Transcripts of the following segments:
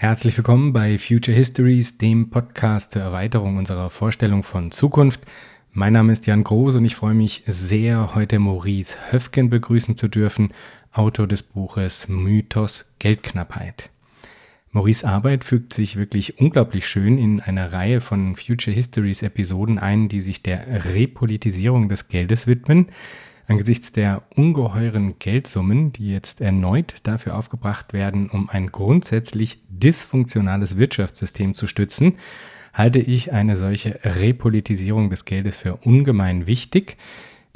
Herzlich willkommen bei Future Histories, dem Podcast zur Erweiterung unserer Vorstellung von Zukunft. Mein Name ist Jan Groß und ich freue mich sehr, heute Maurice Höfgen begrüßen zu dürfen, Autor des Buches Mythos Geldknappheit. Maurice Arbeit fügt sich wirklich unglaublich schön in eine Reihe von Future Histories Episoden ein, die sich der Repolitisierung des Geldes widmen. Angesichts der ungeheuren Geldsummen, die jetzt erneut dafür aufgebracht werden, um ein grundsätzlich dysfunktionales Wirtschaftssystem zu stützen, halte ich eine solche Repolitisierung des Geldes für ungemein wichtig.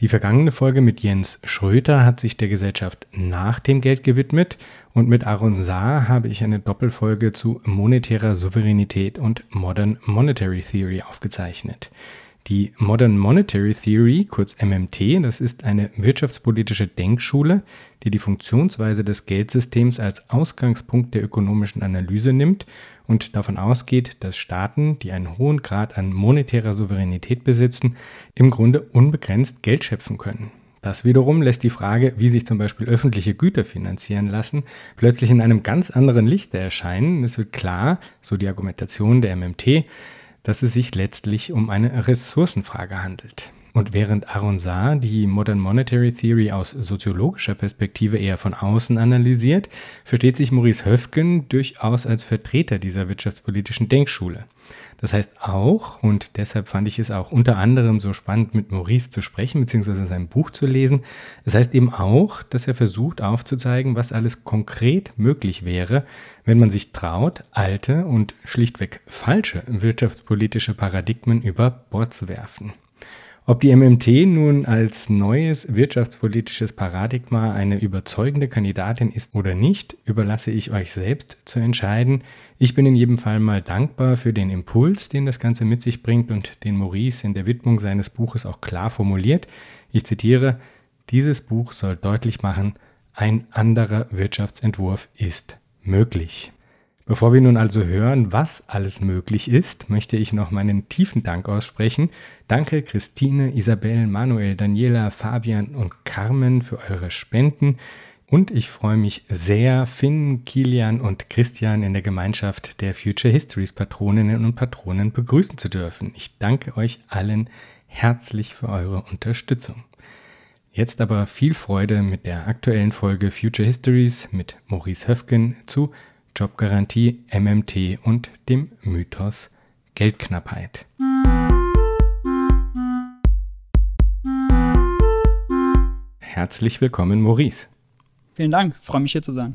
Die vergangene Folge mit Jens Schröter hat sich der Gesellschaft nach dem Geld gewidmet und mit Aaron Saar habe ich eine Doppelfolge zu monetärer Souveränität und Modern Monetary Theory aufgezeichnet. Die Modern Monetary Theory, kurz MMT, das ist eine wirtschaftspolitische Denkschule, die die Funktionsweise des Geldsystems als Ausgangspunkt der ökonomischen Analyse nimmt und davon ausgeht, dass Staaten, die einen hohen Grad an monetärer Souveränität besitzen, im Grunde unbegrenzt Geld schöpfen können. Das wiederum lässt die Frage, wie sich zum Beispiel öffentliche Güter finanzieren lassen, plötzlich in einem ganz anderen Lichte erscheinen. Es wird klar, so die Argumentation der MMT, dass es sich letztlich um eine Ressourcenfrage handelt. Und während Aaron Saar die Modern Monetary Theory aus soziologischer Perspektive eher von außen analysiert, versteht sich Maurice Höfgen durchaus als Vertreter dieser wirtschaftspolitischen Denkschule. Das heißt auch, und deshalb fand ich es auch unter anderem so spannend, mit Maurice zu sprechen, beziehungsweise sein Buch zu lesen, es heißt eben auch, dass er versucht aufzuzeigen, was alles konkret möglich wäre, wenn man sich traut, alte und schlichtweg falsche wirtschaftspolitische Paradigmen über Bord zu werfen. Ob die MMT nun als neues wirtschaftspolitisches Paradigma eine überzeugende Kandidatin ist oder nicht, überlasse ich euch selbst zu entscheiden. Ich bin in jedem Fall mal dankbar für den Impuls, den das Ganze mit sich bringt und den Maurice in der Widmung seines Buches auch klar formuliert. Ich zitiere, dieses Buch soll deutlich machen, ein anderer Wirtschaftsentwurf ist möglich. Bevor wir nun also hören, was alles möglich ist, möchte ich noch meinen tiefen Dank aussprechen. Danke Christine, Isabel, Manuel, Daniela, Fabian und Carmen für eure Spenden. Und ich freue mich sehr, Finn, Kilian und Christian in der Gemeinschaft der Future Histories Patroninnen und Patronen begrüßen zu dürfen. Ich danke euch allen herzlich für eure Unterstützung. Jetzt aber viel Freude mit der aktuellen Folge Future Histories mit Maurice Höfgen zu Jobgarantie, MMT und dem Mythos Geldknappheit. Herzlich willkommen, Maurice. Vielen Dank, freue mich hier zu sein.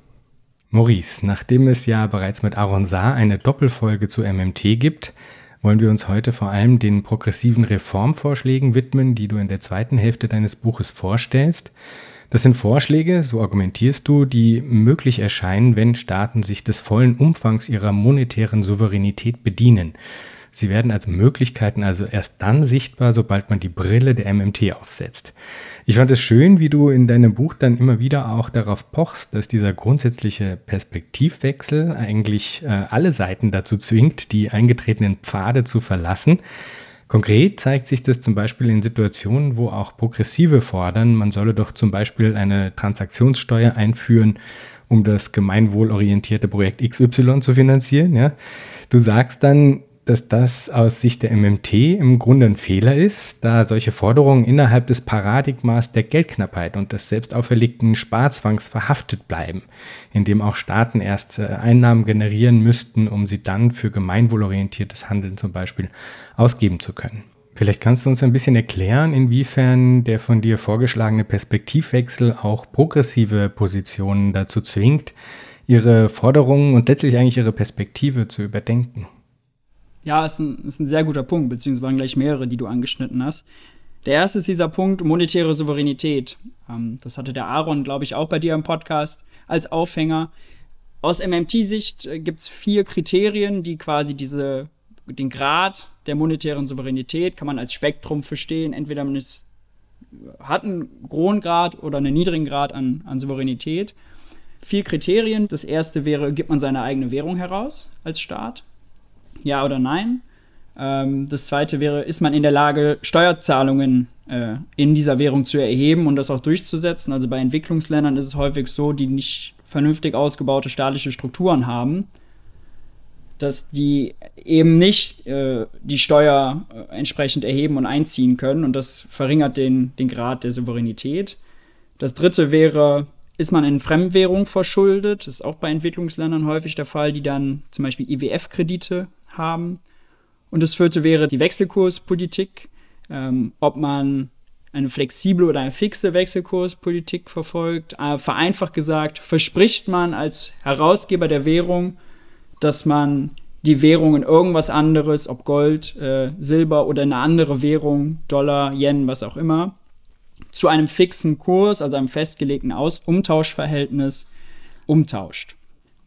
Maurice, nachdem es ja bereits mit Aaron Saar eine Doppelfolge zu MMT gibt, wollen wir uns heute vor allem den progressiven Reformvorschlägen widmen, die du in der zweiten Hälfte deines Buches vorstellst. Das sind Vorschläge, so argumentierst du, die möglich erscheinen, wenn Staaten sich des vollen Umfangs ihrer monetären Souveränität bedienen. Sie werden als Möglichkeiten also erst dann sichtbar, sobald man die Brille der MMT aufsetzt. Ich fand es schön, wie du in deinem Buch dann immer wieder auch darauf pochst, dass dieser grundsätzliche Perspektivwechsel eigentlich äh, alle Seiten dazu zwingt, die eingetretenen Pfade zu verlassen. Konkret zeigt sich das zum Beispiel in Situationen, wo auch Progressive fordern, man solle doch zum Beispiel eine Transaktionssteuer einführen, um das gemeinwohlorientierte Projekt XY zu finanzieren. Ja. Du sagst dann, dass das aus Sicht der MMT im Grunde ein Fehler ist, da solche Forderungen innerhalb des Paradigmas der Geldknappheit und des selbst auferlegten Sparzwangs verhaftet bleiben, indem auch Staaten erst äh, Einnahmen generieren müssten, um sie dann für gemeinwohlorientiertes Handeln zum Beispiel ausgeben zu können. Vielleicht kannst du uns ein bisschen erklären, inwiefern der von dir vorgeschlagene Perspektivwechsel auch progressive Positionen dazu zwingt, ihre Forderungen und letztlich eigentlich ihre Perspektive zu überdenken. Ja, ist ein, ist ein sehr guter Punkt, beziehungsweise gleich mehrere, die du angeschnitten hast. Der erste ist dieser Punkt monetäre Souveränität. Ähm, das hatte der Aaron, glaube ich, auch bei dir im Podcast als Aufhänger. Aus MMT-Sicht äh, gibt es vier Kriterien, die quasi diese, den Grad der monetären Souveränität kann man als Spektrum verstehen. Entweder man ist, hat einen hohen Grad oder einen niedrigen Grad an, an Souveränität. Vier Kriterien. Das erste wäre, gibt man seine eigene Währung heraus als Staat? Ja oder nein? Ähm, das zweite wäre, ist man in der Lage, Steuerzahlungen äh, in dieser Währung zu erheben und das auch durchzusetzen? Also bei Entwicklungsländern ist es häufig so, die nicht vernünftig ausgebaute staatliche Strukturen haben. dass die eben nicht äh, die Steuer äh, entsprechend erheben und einziehen können und das verringert den, den Grad der Souveränität. Das dritte wäre, ist man in Fremdwährung verschuldet, das ist auch bei Entwicklungsländern häufig der Fall, die dann zum Beispiel IWF-Kredite haben. Und das vierte wäre die Wechselkurspolitik, ähm, ob man eine flexible oder eine fixe Wechselkurspolitik verfolgt. Äh, vereinfacht gesagt, verspricht man als Herausgeber der Währung, dass man die Währung in irgendwas anderes, ob Gold, äh, Silber oder eine andere Währung, Dollar, Yen, was auch immer, zu einem fixen Kurs, also einem festgelegten Aus Umtauschverhältnis, umtauscht.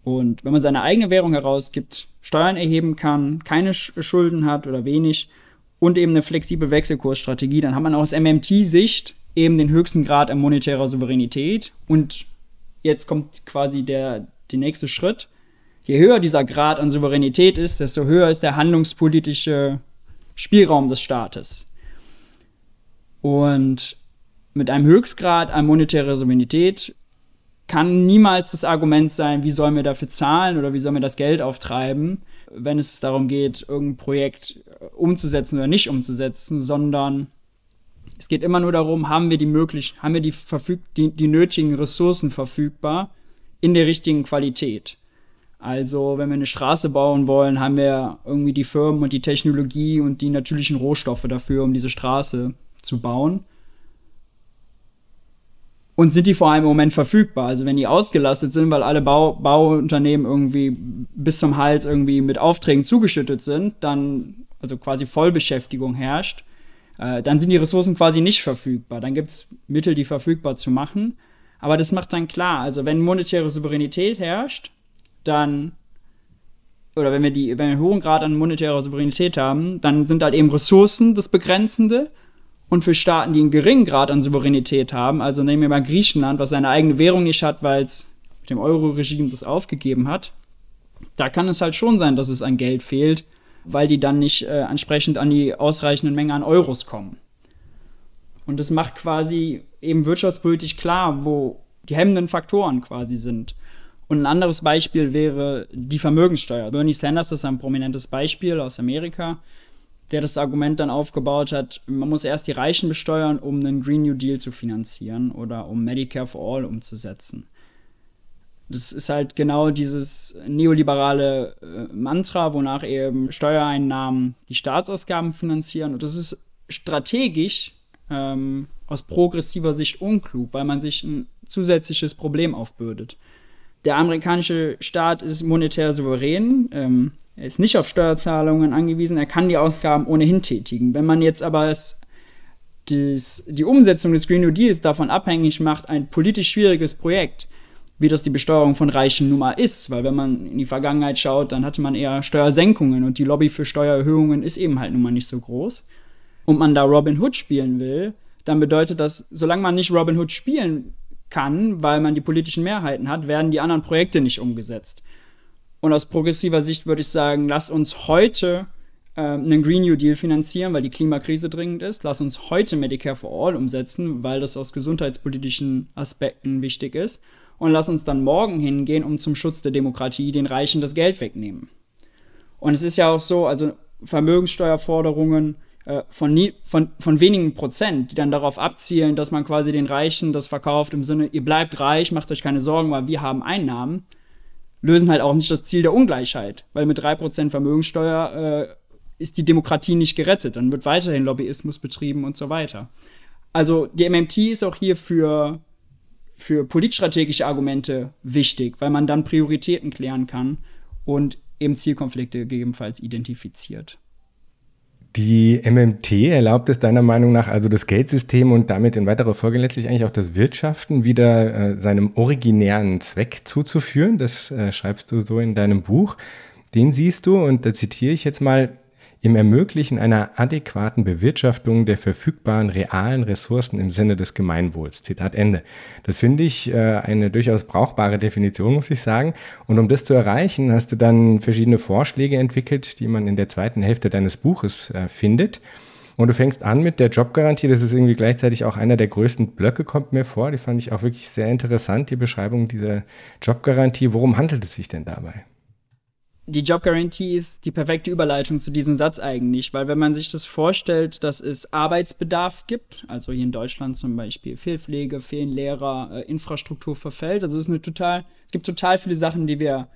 Und wenn man seine eigene Währung herausgibt, Steuern erheben kann, keine Schulden hat oder wenig und eben eine flexible Wechselkursstrategie, dann hat man aus MMT-Sicht eben den höchsten Grad an monetärer Souveränität. Und jetzt kommt quasi der, der nächste Schritt. Je höher dieser Grad an Souveränität ist, desto höher ist der handlungspolitische Spielraum des Staates. Und mit einem Höchstgrad an monetärer Souveränität kann niemals das Argument sein, wie sollen wir dafür zahlen oder wie sollen wir das Geld auftreiben, wenn es darum geht, irgendein Projekt umzusetzen oder nicht umzusetzen, sondern es geht immer nur darum, haben wir die möglich, haben wir die, verfüg die, die nötigen Ressourcen verfügbar in der richtigen Qualität. Also, wenn wir eine Straße bauen wollen, haben wir irgendwie die Firmen und die Technologie und die natürlichen Rohstoffe dafür, um diese Straße zu bauen. Und sind die vor allem im Moment verfügbar? Also wenn die ausgelastet sind, weil alle Bau Bauunternehmen irgendwie bis zum Hals irgendwie mit Aufträgen zugeschüttet sind, dann, also quasi Vollbeschäftigung herrscht, äh, dann sind die Ressourcen quasi nicht verfügbar. Dann gibt es Mittel, die verfügbar zu machen. Aber das macht dann klar, also wenn monetäre Souveränität herrscht, dann oder wenn wir die, wenn wir einen hohen Grad an monetärer Souveränität haben, dann sind halt eben Ressourcen das Begrenzende und für Staaten, die einen geringen Grad an Souveränität haben, also nehmen wir mal Griechenland, was seine eigene Währung nicht hat, weil es mit dem Euro-Regime das aufgegeben hat, da kann es halt schon sein, dass es an Geld fehlt, weil die dann nicht äh, entsprechend an die ausreichenden Mengen an Euros kommen. Und das macht quasi eben wirtschaftspolitisch klar, wo die hemmenden Faktoren quasi sind. Und ein anderes Beispiel wäre die Vermögenssteuer. Bernie Sanders ist ein prominentes Beispiel aus Amerika der das Argument dann aufgebaut hat, man muss erst die Reichen besteuern, um einen Green New Deal zu finanzieren oder um Medicare for All umzusetzen. Das ist halt genau dieses neoliberale äh, Mantra, wonach eben Steuereinnahmen die Staatsausgaben finanzieren. Und das ist strategisch ähm, aus progressiver Sicht unklug, weil man sich ein zusätzliches Problem aufbürdet. Der amerikanische Staat ist monetär souverän. Ähm, er ist nicht auf Steuerzahlungen angewiesen, er kann die Ausgaben ohnehin tätigen. Wenn man jetzt aber es, das, die Umsetzung des Green New Deals davon abhängig macht, ein politisch schwieriges Projekt, wie das die Besteuerung von Reichen nun mal ist, weil wenn man in die Vergangenheit schaut, dann hatte man eher Steuersenkungen und die Lobby für Steuererhöhungen ist eben halt nun mal nicht so groß. Und man da Robin Hood spielen will, dann bedeutet das, solange man nicht Robin Hood spielen kann, weil man die politischen Mehrheiten hat, werden die anderen Projekte nicht umgesetzt. Und aus progressiver Sicht würde ich sagen, lass uns heute äh, einen Green New Deal finanzieren, weil die Klimakrise dringend ist. Lass uns heute Medicare for All umsetzen, weil das aus gesundheitspolitischen Aspekten wichtig ist. Und lass uns dann morgen hingehen, um zum Schutz der Demokratie den Reichen das Geld wegnehmen. Und es ist ja auch so, also Vermögenssteuerforderungen von, nie, von, von wenigen Prozent, die dann darauf abzielen, dass man quasi den Reichen das verkauft im Sinne, ihr bleibt reich, macht euch keine Sorgen, weil wir haben Einnahmen lösen halt auch nicht das Ziel der Ungleichheit, weil mit 3% Vermögensteuer äh, ist die Demokratie nicht gerettet. Dann wird weiterhin Lobbyismus betrieben und so weiter. Also die MMT ist auch hier für, für politstrategische Argumente wichtig, weil man dann Prioritäten klären kann und eben Zielkonflikte gegebenenfalls identifiziert. Die MMT erlaubt es deiner Meinung nach also das Geldsystem und damit in weiterer Folge letztlich eigentlich auch das Wirtschaften wieder äh, seinem originären Zweck zuzuführen. Das äh, schreibst du so in deinem Buch. Den siehst du, und da zitiere ich jetzt mal, im Ermöglichen einer adäquaten Bewirtschaftung der verfügbaren realen Ressourcen im Sinne des Gemeinwohls. Zitat Ende. Das finde ich äh, eine durchaus brauchbare Definition, muss ich sagen. Und um das zu erreichen, hast du dann verschiedene Vorschläge entwickelt, die man in der zweiten Hälfte deines Buches äh, findet. Und du fängst an mit der Jobgarantie. Das ist irgendwie gleichzeitig auch einer der größten Blöcke, kommt mir vor. Die fand ich auch wirklich sehr interessant, die Beschreibung dieser Jobgarantie. Worum handelt es sich denn dabei? Die Jobgarantie ist die perfekte Überleitung zu diesem Satz eigentlich, weil wenn man sich das vorstellt, dass es Arbeitsbedarf gibt, also hier in Deutschland zum Beispiel Fehlpflege, fehlen Lehrer, äh, Infrastruktur verfällt, also es ist eine total, es gibt total viele Sachen, die wir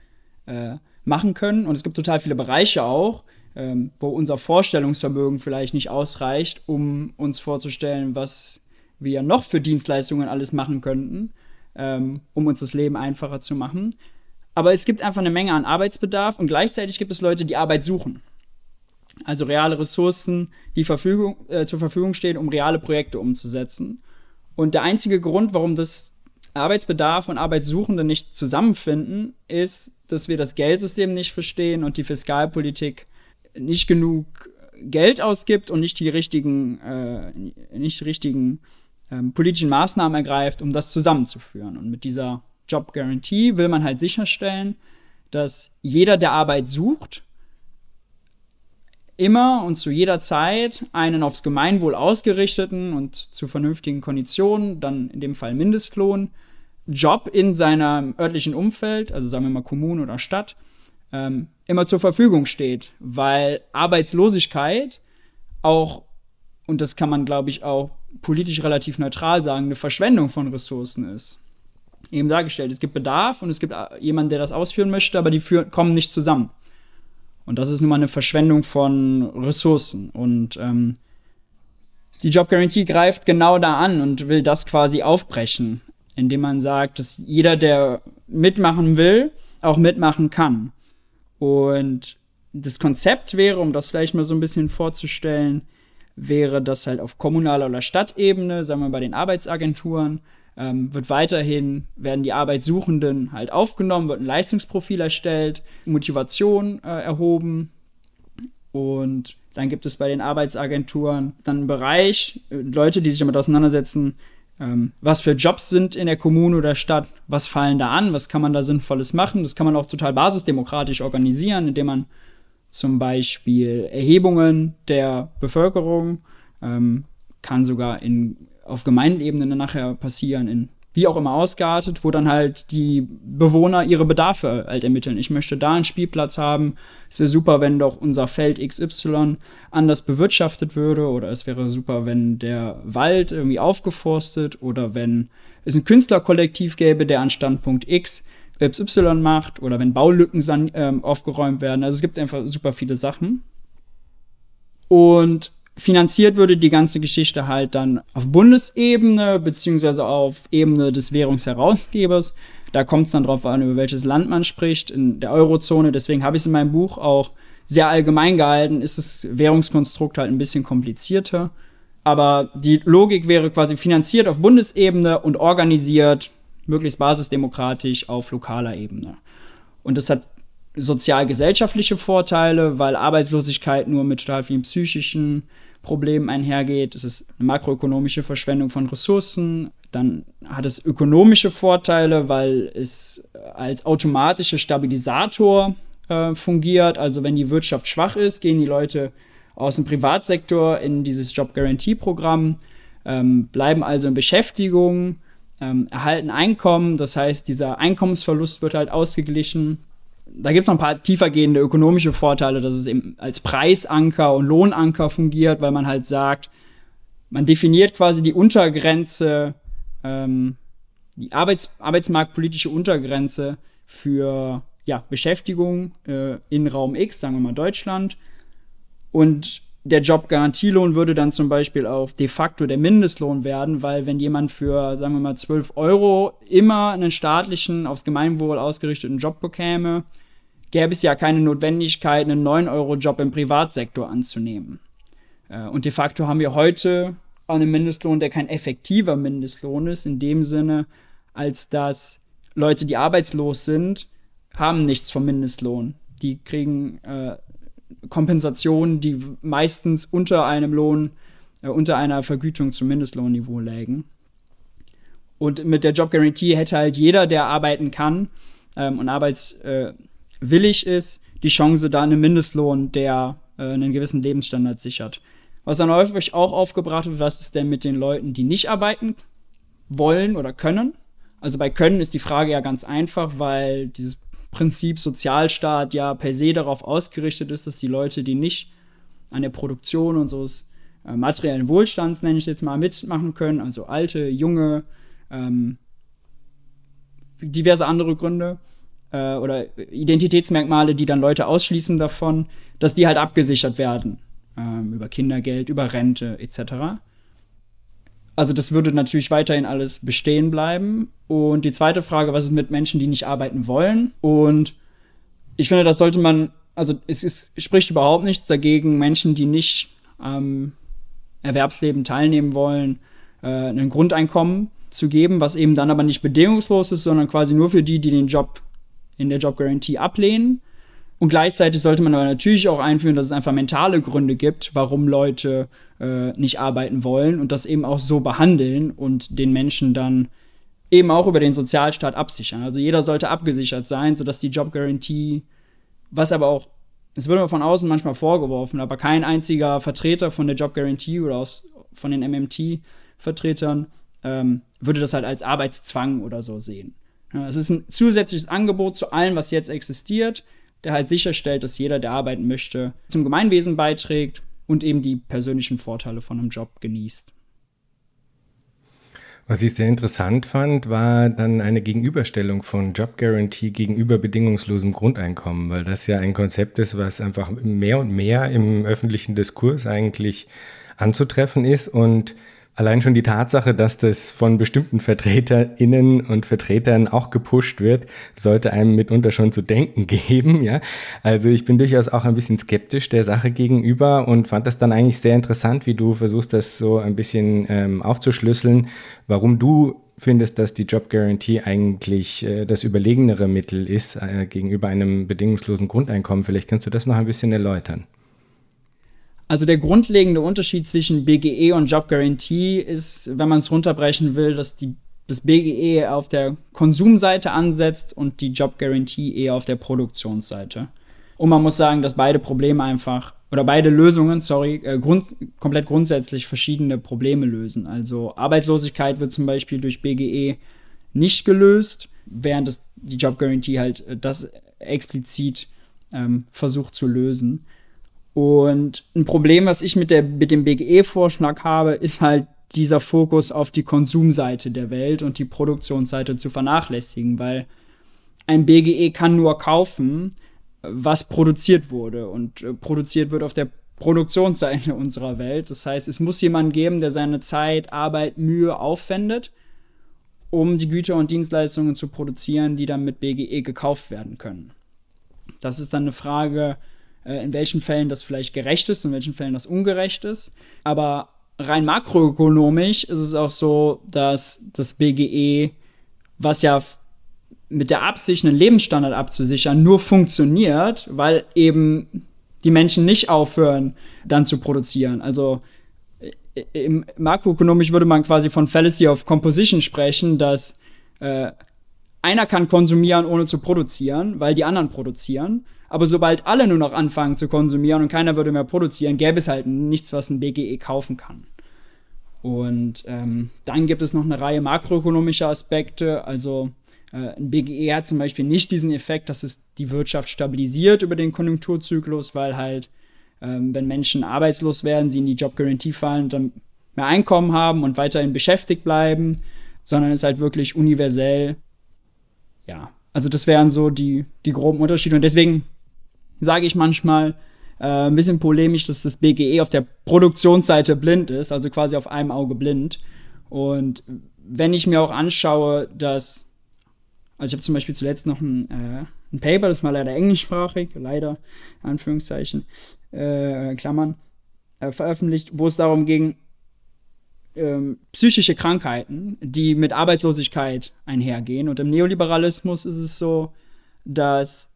äh, machen können und es gibt total viele Bereiche auch, ähm, wo unser Vorstellungsvermögen vielleicht nicht ausreicht, um uns vorzustellen, was wir noch für Dienstleistungen alles machen könnten, ähm, um uns das Leben einfacher zu machen. Aber es gibt einfach eine Menge an Arbeitsbedarf und gleichzeitig gibt es Leute, die Arbeit suchen. Also reale Ressourcen, die Verfügung, äh, zur Verfügung stehen, um reale Projekte umzusetzen. Und der einzige Grund, warum das Arbeitsbedarf und Arbeitssuchende nicht zusammenfinden, ist, dass wir das Geldsystem nicht verstehen und die Fiskalpolitik nicht genug Geld ausgibt und nicht die richtigen, äh, nicht richtigen ähm, politischen Maßnahmen ergreift, um das zusammenzuführen. Und mit dieser Job Guarantee will man halt sicherstellen, dass jeder, der Arbeit sucht, immer und zu jeder Zeit einen aufs Gemeinwohl ausgerichteten und zu vernünftigen Konditionen, dann in dem Fall Mindestlohn, Job in seinem örtlichen Umfeld, also sagen wir mal Kommune oder Stadt, ähm, immer zur Verfügung steht, weil Arbeitslosigkeit auch, und das kann man, glaube ich, auch politisch relativ neutral sagen, eine Verschwendung von Ressourcen ist. Eben dargestellt, es gibt Bedarf und es gibt äh, jemanden, der das ausführen möchte, aber die führen, kommen nicht zusammen. Und das ist nun mal eine Verschwendung von Ressourcen. Und ähm, die Job Guarantee greift genau da an und will das quasi aufbrechen, indem man sagt, dass jeder, der mitmachen will, auch mitmachen kann. Und das Konzept wäre, um das vielleicht mal so ein bisschen vorzustellen, wäre das halt auf kommunaler oder Stadtebene, sagen wir bei den Arbeitsagenturen, ähm, wird weiterhin, werden die Arbeitssuchenden halt aufgenommen, wird ein Leistungsprofil erstellt, Motivation äh, erhoben und dann gibt es bei den Arbeitsagenturen dann einen Bereich, äh, Leute, die sich damit auseinandersetzen, ähm, was für Jobs sind in der Kommune oder Stadt, was fallen da an, was kann man da Sinnvolles machen. Das kann man auch total basisdemokratisch organisieren, indem man zum Beispiel Erhebungen der Bevölkerung ähm, kann sogar in, auf Gemeindeebene nachher passieren, in wie auch immer ausgeartet, wo dann halt die Bewohner ihre Bedarfe halt ermitteln. Ich möchte da einen Spielplatz haben. Es wäre super, wenn doch unser Feld XY anders bewirtschaftet würde. Oder es wäre super, wenn der Wald irgendwie aufgeforstet oder wenn es ein Künstlerkollektiv gäbe, der an Standpunkt X XY macht oder wenn Baulücken äh, aufgeräumt werden. Also es gibt einfach super viele Sachen. Und finanziert würde die ganze Geschichte halt dann auf Bundesebene beziehungsweise auf Ebene des Währungsherausgebers. Da kommt es dann drauf an, über welches Land man spricht. In der Eurozone, deswegen habe ich es in meinem Buch auch sehr allgemein gehalten, ist das Währungskonstrukt halt ein bisschen komplizierter. Aber die Logik wäre quasi finanziert auf Bundesebene und organisiert möglichst basisdemokratisch auf lokaler Ebene. Und das hat sozial-gesellschaftliche Vorteile, weil Arbeitslosigkeit nur mit total vielen psychischen Problemen einhergeht. Es ist eine makroökonomische Verschwendung von Ressourcen. Dann hat es ökonomische Vorteile, weil es als automatischer Stabilisator äh, fungiert. Also wenn die Wirtschaft schwach ist, gehen die Leute aus dem Privatsektor in dieses Job Guarantee Programm, ähm, bleiben also in Beschäftigung, ähm, erhalten Einkommen. Das heißt, dieser Einkommensverlust wird halt ausgeglichen da gibt es noch ein paar tiefergehende ökonomische Vorteile, dass es eben als Preisanker und Lohnanker fungiert, weil man halt sagt, man definiert quasi die Untergrenze, ähm, die Arbeits arbeitsmarktpolitische Untergrenze für ja, Beschäftigung äh, in Raum X, sagen wir mal Deutschland. Und der Jobgarantielohn würde dann zum Beispiel auch de facto der Mindestlohn werden, weil wenn jemand für, sagen wir mal, 12 Euro immer einen staatlichen, aufs Gemeinwohl ausgerichteten Job bekäme, gäbe es ja keine Notwendigkeit, einen 9-Euro-Job im Privatsektor anzunehmen. Äh, und de facto haben wir heute einen Mindestlohn, der kein effektiver Mindestlohn ist, in dem Sinne, als dass Leute, die arbeitslos sind, haben nichts vom Mindestlohn. Die kriegen äh, Kompensationen, die meistens unter einem Lohn, äh, unter einer Vergütung zum Mindestlohnniveau lägen. Und mit der Job Guarantee hätte halt jeder, der arbeiten kann ähm, und arbeits, äh, willig ist, die Chance, da einen Mindestlohn, der äh, einen gewissen Lebensstandard sichert. Was dann häufig auch aufgebracht wird, was ist denn mit den Leuten, die nicht arbeiten wollen oder können? Also bei Können ist die Frage ja ganz einfach, weil dieses Prinzip Sozialstaat ja per se darauf ausgerichtet ist, dass die Leute, die nicht an der Produktion unseres äh, materiellen Wohlstands, nenne ich jetzt mal, mitmachen können, also alte, junge, ähm, diverse andere Gründe äh, oder Identitätsmerkmale, die dann Leute ausschließen davon, dass die halt abgesichert werden ähm, über Kindergeld, über Rente etc. Also das würde natürlich weiterhin alles bestehen bleiben. Und die zweite Frage, was ist mit Menschen, die nicht arbeiten wollen? Und ich finde, das sollte man, also es, es spricht überhaupt nichts dagegen, Menschen, die nicht am ähm, Erwerbsleben teilnehmen wollen, äh, ein Grundeinkommen zu geben, was eben dann aber nicht bedingungslos ist, sondern quasi nur für die, die den Job in der Jobgarantie ablehnen. Und gleichzeitig sollte man aber natürlich auch einführen, dass es einfach mentale Gründe gibt, warum Leute äh, nicht arbeiten wollen und das eben auch so behandeln und den Menschen dann eben auch über den Sozialstaat absichern. Also jeder sollte abgesichert sein, sodass die Jobgarantie, was aber auch, es wird immer von außen manchmal vorgeworfen, aber kein einziger Vertreter von der Jobgarantie oder aus, von den MMT-Vertretern ähm, würde das halt als Arbeitszwang oder so sehen. Ja, es ist ein zusätzliches Angebot zu allem, was jetzt existiert der halt sicherstellt, dass jeder, der arbeiten möchte, zum Gemeinwesen beiträgt und eben die persönlichen Vorteile von einem Job genießt. Was ich sehr interessant fand, war dann eine Gegenüberstellung von Job Guarantee gegenüber bedingungslosem Grundeinkommen, weil das ja ein Konzept ist, was einfach mehr und mehr im öffentlichen Diskurs eigentlich anzutreffen ist und Allein schon die Tatsache, dass das von bestimmten VertreterInnen und Vertretern auch gepusht wird, sollte einem mitunter schon zu denken geben, ja. Also ich bin durchaus auch ein bisschen skeptisch der Sache gegenüber und fand das dann eigentlich sehr interessant, wie du versuchst, das so ein bisschen ähm, aufzuschlüsseln, warum du findest, dass die Job Guarantee eigentlich äh, das überlegenere Mittel ist äh, gegenüber einem bedingungslosen Grundeinkommen. Vielleicht kannst du das noch ein bisschen erläutern. Also der grundlegende Unterschied zwischen BGE und Job Guarantee ist, wenn man es runterbrechen will, dass die, das BGE auf der Konsumseite ansetzt und die Job Guarantee eher auf der Produktionsseite. Und man muss sagen, dass beide Probleme einfach, oder beide Lösungen, sorry, äh, grund, komplett grundsätzlich verschiedene Probleme lösen. Also Arbeitslosigkeit wird zum Beispiel durch BGE nicht gelöst, während es die Job Guarantee halt äh, das explizit ähm, versucht zu lösen. Und ein Problem, was ich mit, der, mit dem BGE-Vorschlag habe, ist halt dieser Fokus auf die Konsumseite der Welt und die Produktionsseite zu vernachlässigen, weil ein BGE kann nur kaufen, was produziert wurde und äh, produziert wird auf der Produktionsseite unserer Welt. Das heißt, es muss jemanden geben, der seine Zeit, Arbeit, Mühe aufwendet, um die Güter und Dienstleistungen zu produzieren, die dann mit BGE gekauft werden können. Das ist dann eine Frage, in welchen Fällen das vielleicht gerecht ist, in welchen Fällen das ungerecht ist. Aber rein makroökonomisch ist es auch so, dass das BGE, was ja mit der Absicht, einen Lebensstandard abzusichern, nur funktioniert, weil eben die Menschen nicht aufhören, dann zu produzieren. Also im makroökonomisch würde man quasi von Fallacy of Composition sprechen, dass äh, einer kann konsumieren, ohne zu produzieren, weil die anderen produzieren. Aber sobald alle nur noch anfangen zu konsumieren und keiner würde mehr produzieren, gäbe es halt nichts, was ein BGE kaufen kann. Und ähm, dann gibt es noch eine Reihe makroökonomischer Aspekte. Also äh, ein BGE hat zum Beispiel nicht diesen Effekt, dass es die Wirtschaft stabilisiert über den Konjunkturzyklus, weil halt, ähm, wenn Menschen arbeitslos werden, sie in die Jobgarantie fallen, dann mehr Einkommen haben und weiterhin beschäftigt bleiben, sondern es ist halt wirklich universell. Ja, also das wären so die, die groben Unterschiede. Und deswegen sage ich manchmal, äh, ein bisschen polemisch, dass das BGE auf der Produktionsseite blind ist, also quasi auf einem Auge blind. Und wenn ich mir auch anschaue, dass, also ich habe zum Beispiel zuletzt noch ein, äh, ein Paper, das mal leider englischsprachig, leider, Anführungszeichen, äh, Klammern, äh, veröffentlicht, wo es darum ging, ähm, psychische Krankheiten, die mit Arbeitslosigkeit einhergehen. Und im Neoliberalismus ist es so, dass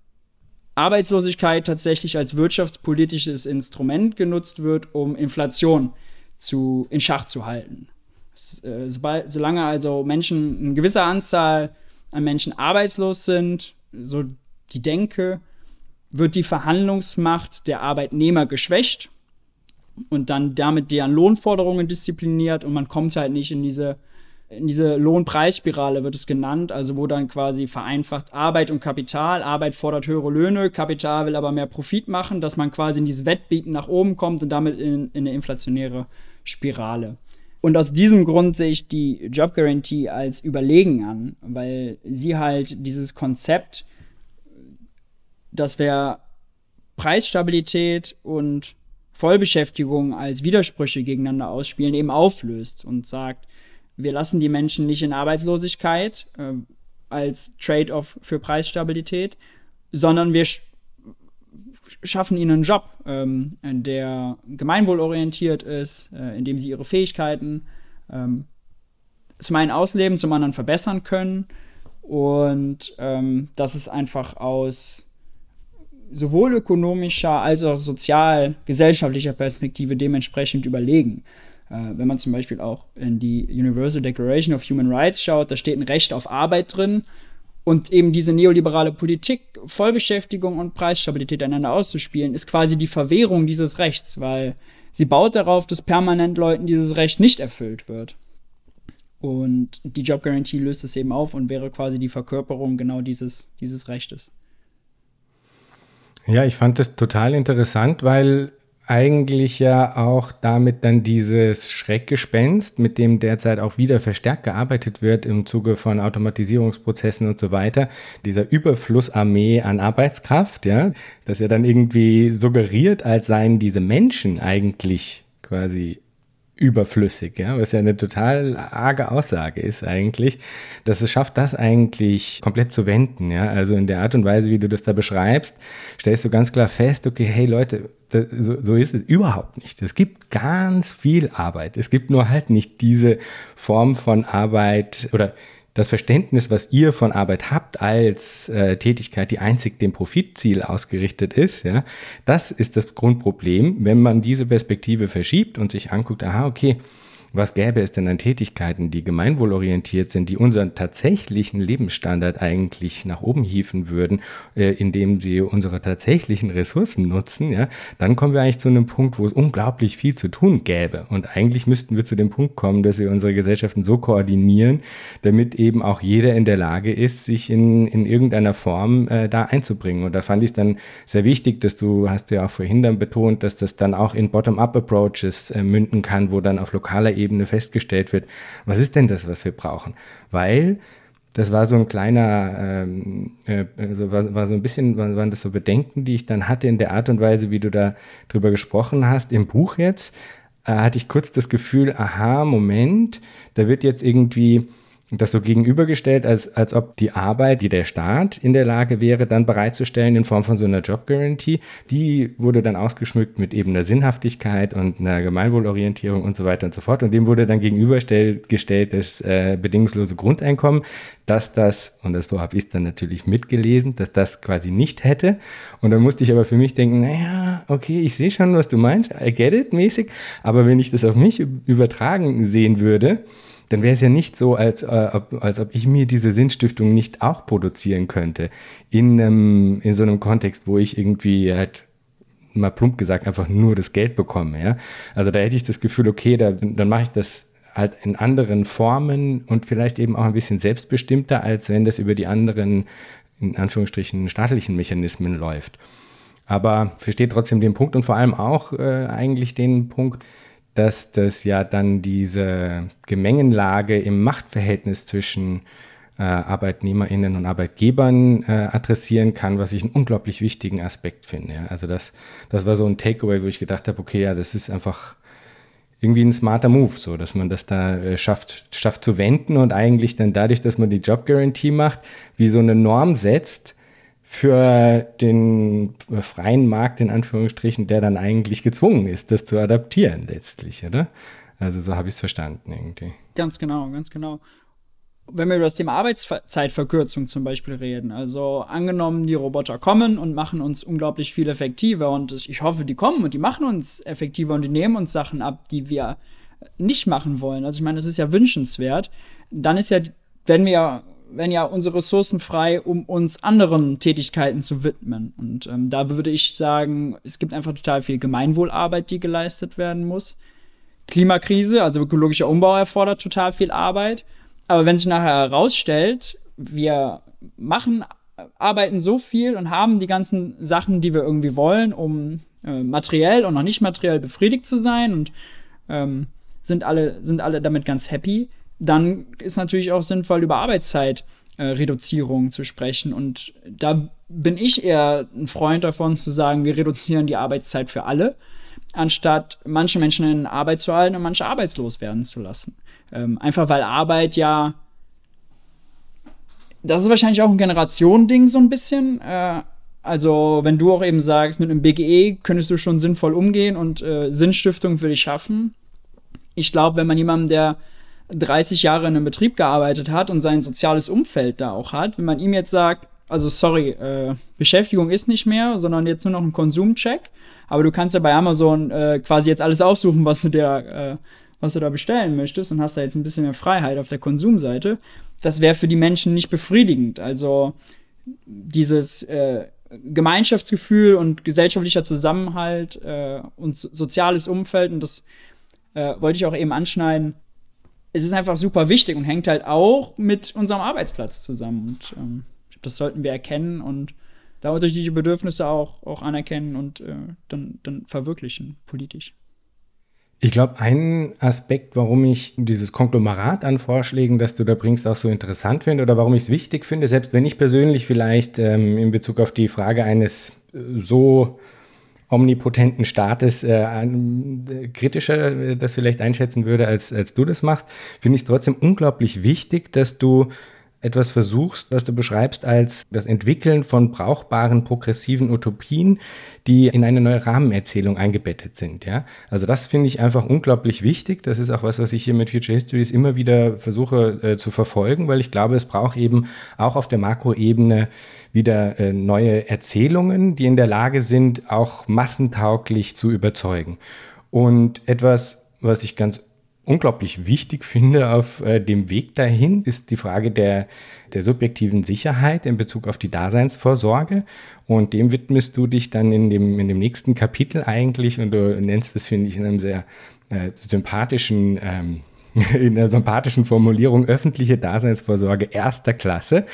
Arbeitslosigkeit tatsächlich als wirtschaftspolitisches Instrument genutzt wird, um Inflation zu, in Schach zu halten. Äh, sobald, solange also Menschen, eine gewisse Anzahl an Menschen arbeitslos sind, so die Denke, wird die Verhandlungsmacht der Arbeitnehmer geschwächt und dann damit deren Lohnforderungen diszipliniert und man kommt halt nicht in diese in diese Lohnpreisspirale wird es genannt, also wo dann quasi vereinfacht Arbeit und Kapital. Arbeit fordert höhere Löhne, Kapital will aber mehr Profit machen, dass man quasi in dieses Wettbieten nach oben kommt und damit in, in eine inflationäre Spirale. Und aus diesem Grund sehe ich die Job Guarantee als überlegen an, weil sie halt dieses Konzept, dass wir Preisstabilität und Vollbeschäftigung als Widersprüche gegeneinander ausspielen, eben auflöst und sagt, wir lassen die Menschen nicht in Arbeitslosigkeit äh, als Trade-off für Preisstabilität, sondern wir sch schaffen ihnen einen Job, ähm, der gemeinwohlorientiert ist, äh, in dem sie ihre Fähigkeiten ähm, zum einen ausleben, zum anderen verbessern können. Und ähm, das ist einfach aus sowohl ökonomischer als auch sozial-gesellschaftlicher Perspektive dementsprechend überlegen. Äh, wenn man zum Beispiel auch in die Universal Declaration of Human Rights schaut, da steht ein Recht auf Arbeit drin und eben diese neoliberale Politik, Vollbeschäftigung und Preisstabilität einander auszuspielen, ist quasi die Verwehrung dieses Rechts, weil sie baut darauf, dass permanent Leuten dieses Recht nicht erfüllt wird. Und die Job Guarantee löst es eben auf und wäre quasi die Verkörperung genau dieses, dieses Rechtes. Ja, ich fand das total interessant, weil eigentlich ja auch damit dann dieses Schreckgespenst, mit dem derzeit auch wieder verstärkt gearbeitet wird im Zuge von Automatisierungsprozessen und so weiter, dieser Überflussarmee an Arbeitskraft, ja, dass er dann irgendwie suggeriert, als seien diese Menschen eigentlich quasi überflüssig, ja, was ja eine total arge Aussage ist eigentlich, dass es schafft, das eigentlich komplett zu wenden, ja, also in der Art und Weise, wie du das da beschreibst, stellst du ganz klar fest, okay, hey Leute, das, so, so ist es überhaupt nicht. Es gibt ganz viel Arbeit. Es gibt nur halt nicht diese Form von Arbeit oder das Verständnis, was ihr von Arbeit habt als äh, Tätigkeit, die einzig dem Profitziel ausgerichtet ist, ja, das ist das Grundproblem. Wenn man diese Perspektive verschiebt und sich anguckt, aha, okay, was gäbe es denn an Tätigkeiten, die gemeinwohlorientiert sind, die unseren tatsächlichen Lebensstandard eigentlich nach oben hieven würden, äh, indem sie unsere tatsächlichen Ressourcen nutzen, ja, dann kommen wir eigentlich zu einem Punkt, wo es unglaublich viel zu tun gäbe. Und eigentlich müssten wir zu dem Punkt kommen, dass wir unsere Gesellschaften so koordinieren, damit eben auch jeder in der Lage ist, sich in, in irgendeiner Form äh, da einzubringen. Und da fand ich es dann sehr wichtig, dass du hast ja auch vorhin dann betont, dass das dann auch in Bottom-up-Approaches äh, münden kann, wo dann auf lokaler Ebene festgestellt wird, was ist denn das, was wir brauchen? Weil das war so ein kleiner, ähm, äh, also war, war, so ein bisschen, waren das so Bedenken, die ich dann hatte in der Art und Weise, wie du da drüber gesprochen hast, im Buch jetzt, äh, hatte ich kurz das Gefühl, aha, Moment, da wird jetzt irgendwie das so gegenübergestellt, als, als ob die Arbeit, die der Staat in der Lage wäre, dann bereitzustellen in Form von so einer Job Guarantee, die wurde dann ausgeschmückt mit eben einer Sinnhaftigkeit und einer Gemeinwohlorientierung und so weiter und so fort. Und dem wurde dann gegenübergestellt das äh, bedingungslose Grundeinkommen, dass das, und das so habe ich es dann natürlich mitgelesen, dass das quasi nicht hätte. Und dann musste ich aber für mich denken, naja, okay, ich sehe schon, was du meinst, I get it mäßig, aber wenn ich das auf mich übertragen sehen würde, dann wäre es ja nicht so, als, äh, ob, als ob ich mir diese Sinnstiftung nicht auch produzieren könnte. In, ähm, in so einem Kontext, wo ich irgendwie halt mal plump gesagt einfach nur das Geld bekomme. Ja? Also da hätte ich das Gefühl, okay, da, dann mache ich das halt in anderen Formen und vielleicht eben auch ein bisschen selbstbestimmter, als wenn das über die anderen, in Anführungsstrichen, staatlichen Mechanismen läuft. Aber versteht trotzdem den Punkt und vor allem auch äh, eigentlich den Punkt, dass das ja dann diese Gemengenlage im Machtverhältnis zwischen äh, ArbeitnehmerInnen und Arbeitgebern äh, adressieren kann, was ich einen unglaublich wichtigen Aspekt finde. Ja. Also das, das war so ein Takeaway, wo ich gedacht habe, okay, ja, das ist einfach irgendwie ein smarter Move, so dass man das da äh, schafft, schafft zu wenden und eigentlich dann dadurch, dass man die Job Guarantee macht, wie so eine Norm setzt, für den freien Markt in Anführungsstrichen, der dann eigentlich gezwungen ist, das zu adaptieren letztlich, oder? Also so habe ich es verstanden irgendwie. Ganz genau, ganz genau. Wenn wir über das Thema Arbeitszeitverkürzung zum Beispiel reden, also angenommen, die Roboter kommen und machen uns unglaublich viel effektiver und ich hoffe, die kommen und die machen uns effektiver und die nehmen uns Sachen ab, die wir nicht machen wollen. Also ich meine, das ist ja wünschenswert. Dann ist ja, wenn wir werden ja unsere Ressourcen frei, um uns anderen Tätigkeiten zu widmen. Und ähm, da würde ich sagen, es gibt einfach total viel Gemeinwohlarbeit, die geleistet werden muss. Klimakrise, also ökologischer Umbau erfordert total viel Arbeit. Aber wenn sich nachher herausstellt, wir machen, arbeiten so viel und haben die ganzen Sachen, die wir irgendwie wollen, um äh, materiell und noch nicht materiell befriedigt zu sein und ähm, sind, alle, sind alle damit ganz happy, dann ist natürlich auch sinnvoll, über Arbeitszeitreduzierung äh, zu sprechen. Und da bin ich eher ein Freund davon zu sagen, wir reduzieren die Arbeitszeit für alle, anstatt manche Menschen in Arbeit zu halten und manche arbeitslos werden zu lassen. Ähm, einfach weil Arbeit ja, das ist wahrscheinlich auch ein Generationending so ein bisschen. Äh, also, wenn du auch eben sagst, mit einem BGE könntest du schon sinnvoll umgehen und äh, Sinnstiftung für dich schaffen. Ich glaube, wenn man jemanden, der 30 Jahre in einem Betrieb gearbeitet hat und sein soziales Umfeld da auch hat, wenn man ihm jetzt sagt, also sorry, äh, Beschäftigung ist nicht mehr, sondern jetzt nur noch ein Konsumcheck, aber du kannst ja bei Amazon äh, quasi jetzt alles aussuchen, was du dir, äh, was du da bestellen möchtest und hast da jetzt ein bisschen mehr Freiheit auf der Konsumseite. Das wäre für die Menschen nicht befriedigend. Also dieses äh, Gemeinschaftsgefühl und gesellschaftlicher Zusammenhalt äh, und so soziales Umfeld, und das äh, wollte ich auch eben anschneiden, es ist einfach super wichtig und hängt halt auch mit unserem Arbeitsplatz zusammen. Und ähm, das sollten wir erkennen und da unterschiedliche Bedürfnisse auch, auch anerkennen und äh, dann, dann verwirklichen politisch. Ich glaube, ein Aspekt, warum ich dieses Konglomerat an Vorschlägen, das du da bringst, auch so interessant finde oder warum ich es wichtig finde, selbst wenn ich persönlich vielleicht ähm, in Bezug auf die Frage eines äh, so omnipotenten Staates äh, äh, kritischer äh, das vielleicht einschätzen würde, als, als du das machst, finde ich es trotzdem unglaublich wichtig, dass du etwas versuchst, was du beschreibst als das Entwickeln von brauchbaren progressiven Utopien, die in eine neue Rahmenerzählung eingebettet sind. Ja? Also das finde ich einfach unglaublich wichtig. Das ist auch was, was ich hier mit Future Histories immer wieder versuche äh, zu verfolgen, weil ich glaube, es braucht eben auch auf der Makroebene wieder äh, neue Erzählungen, die in der Lage sind, auch massentauglich zu überzeugen. Und etwas, was ich ganz unglaublich wichtig finde auf äh, dem Weg dahin, ist die Frage der, der subjektiven Sicherheit in Bezug auf die Daseinsvorsorge. Und dem widmest du dich dann in dem, in dem nächsten Kapitel eigentlich und du nennst es, finde ich, in einem sehr äh, sympathischen ähm, in der sympathischen Formulierung öffentliche Daseinsvorsorge erster Klasse.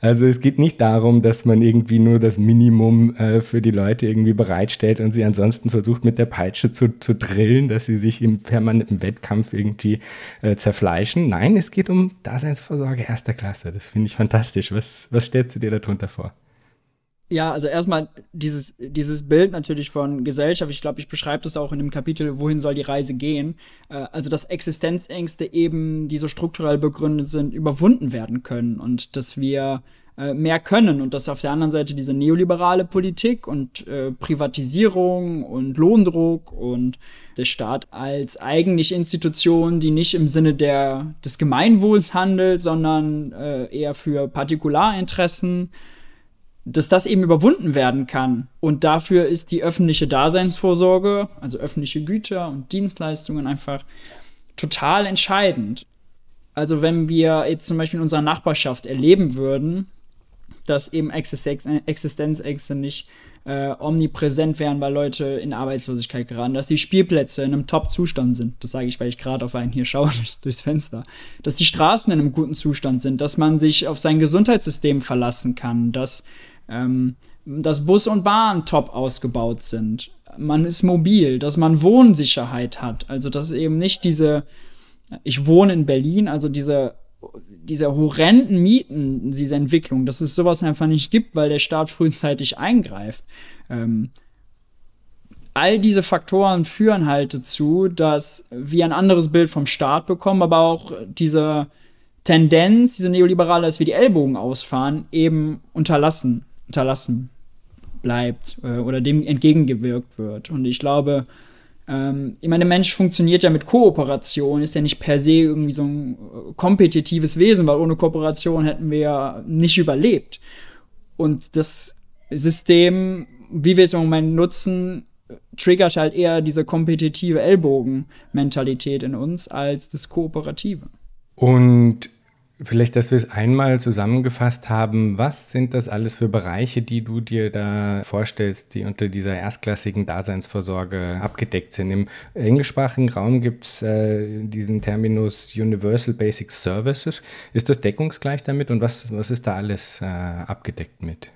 Also es geht nicht darum, dass man irgendwie nur das Minimum äh, für die Leute irgendwie bereitstellt und sie ansonsten versucht mit der Peitsche zu, zu drillen, dass sie sich im permanenten Wettkampf irgendwie äh, zerfleischen. Nein, es geht um Daseinsvorsorge erster Klasse. Das finde ich fantastisch. Was, was stellst du dir darunter vor? Ja, also erstmal dieses, dieses Bild natürlich von Gesellschaft, ich glaube, ich beschreibe das auch in dem Kapitel, wohin soll die Reise gehen. Äh, also, dass Existenzängste eben, die so strukturell begründet sind, überwunden werden können und dass wir äh, mehr können und dass auf der anderen Seite diese neoliberale Politik und äh, Privatisierung und Lohndruck und der Staat als eigentlich Institution, die nicht im Sinne der, des Gemeinwohls handelt, sondern äh, eher für Partikularinteressen dass das eben überwunden werden kann. Und dafür ist die öffentliche Daseinsvorsorge, also öffentliche Güter und Dienstleistungen einfach total entscheidend. Also wenn wir jetzt zum Beispiel in unserer Nachbarschaft erleben würden, dass eben Existenz Existenzängste nicht äh, omnipräsent wären, weil Leute in Arbeitslosigkeit geraten, dass die Spielplätze in einem Top-Zustand sind. Das sage ich, weil ich gerade auf einen hier schaue durchs, durchs Fenster. Dass die Straßen in einem guten Zustand sind, dass man sich auf sein Gesundheitssystem verlassen kann, dass ähm, dass Bus und Bahn top ausgebaut sind. Man ist mobil, dass man Wohnsicherheit hat. Also, dass eben nicht diese, ich wohne in Berlin, also diese, diese horrenden Mieten, diese Entwicklung, dass es sowas einfach nicht gibt, weil der Staat frühzeitig eingreift. Ähm, all diese Faktoren führen halt dazu, dass wir ein anderes Bild vom Staat bekommen, aber auch diese Tendenz, diese neoliberale, dass wir die Ellbogen ausfahren, eben unterlassen unterlassen bleibt äh, oder dem entgegengewirkt wird. Und ich glaube, ähm, ich meine, der Mensch funktioniert ja mit Kooperation, ist ja nicht per se irgendwie so ein äh, kompetitives Wesen, weil ohne Kooperation hätten wir ja nicht überlebt. Und das System, wie wir es im Moment nutzen, triggert halt eher diese kompetitive Ellbogen-Mentalität in uns als das Kooperative. Und Vielleicht, dass wir es einmal zusammengefasst haben, was sind das alles für Bereiche, die du dir da vorstellst, die unter dieser erstklassigen Daseinsvorsorge abgedeckt sind? Im englischsprachigen Raum gibt es äh, diesen Terminus Universal Basic Services. Ist das deckungsgleich damit und was, was ist da alles äh, abgedeckt mit?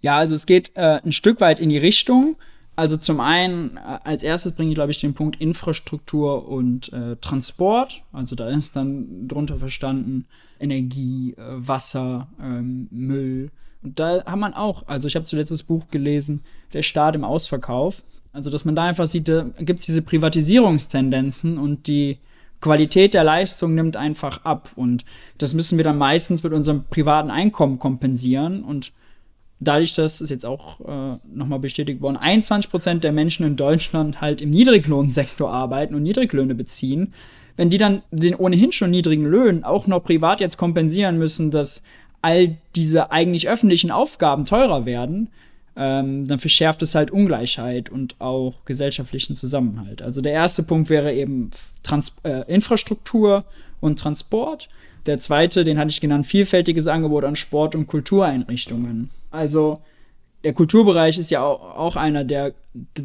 Ja, also es geht äh, ein Stück weit in die Richtung. Also zum einen, äh, als erstes bringe ich, glaube ich, den Punkt Infrastruktur und äh, Transport. Also da ist dann drunter verstanden Energie, äh, Wasser, ähm, Müll. Und da hat man auch, also ich habe zuletzt das Buch gelesen, Der Staat im Ausverkauf. Also dass man da einfach sieht, da gibt es diese Privatisierungstendenzen und die Qualität der Leistung nimmt einfach ab. Und das müssen wir dann meistens mit unserem privaten Einkommen kompensieren. Und dadurch, dass es jetzt auch äh, nochmal bestätigt worden, 21 Prozent der Menschen in Deutschland halt im Niedriglohnsektor arbeiten und Niedriglöhne beziehen, wenn die dann den ohnehin schon niedrigen Löhnen auch noch privat jetzt kompensieren müssen, dass all diese eigentlich öffentlichen Aufgaben teurer werden, ähm, dann verschärft es halt Ungleichheit und auch gesellschaftlichen Zusammenhalt. Also der erste Punkt wäre eben Trans äh, Infrastruktur und Transport. Der zweite, den hatte ich genannt, vielfältiges Angebot an Sport- und Kultureinrichtungen. Also der Kulturbereich ist ja auch, einer, der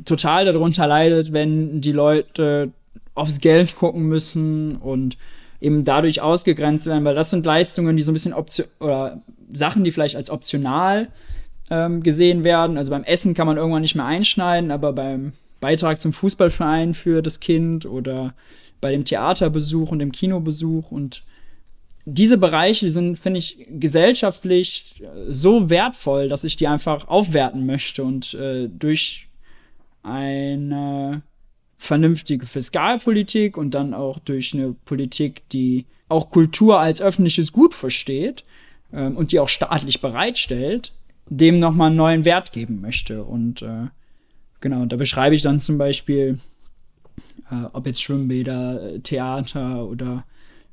total darunter leidet, wenn die Leute aufs Geld gucken müssen und eben dadurch ausgegrenzt werden, weil das sind Leistungen, die so ein bisschen Option oder Sachen, die vielleicht als optional ähm, gesehen werden. Also beim Essen kann man irgendwann nicht mehr einschneiden, aber beim Beitrag zum Fußballverein für das Kind oder bei dem Theaterbesuch und dem Kinobesuch und diese Bereiche sind, finde ich, gesellschaftlich äh, so wertvoll, dass ich die einfach aufwerten möchte und äh, durch eine vernünftige Fiskalpolitik und dann auch durch eine Politik, die auch Kultur als öffentliches Gut versteht ähm, und die auch staatlich bereitstellt, dem nochmal einen neuen Wert geben möchte. Und äh, genau, da beschreibe ich dann zum Beispiel, äh, ob jetzt Schwimmbäder, Theater oder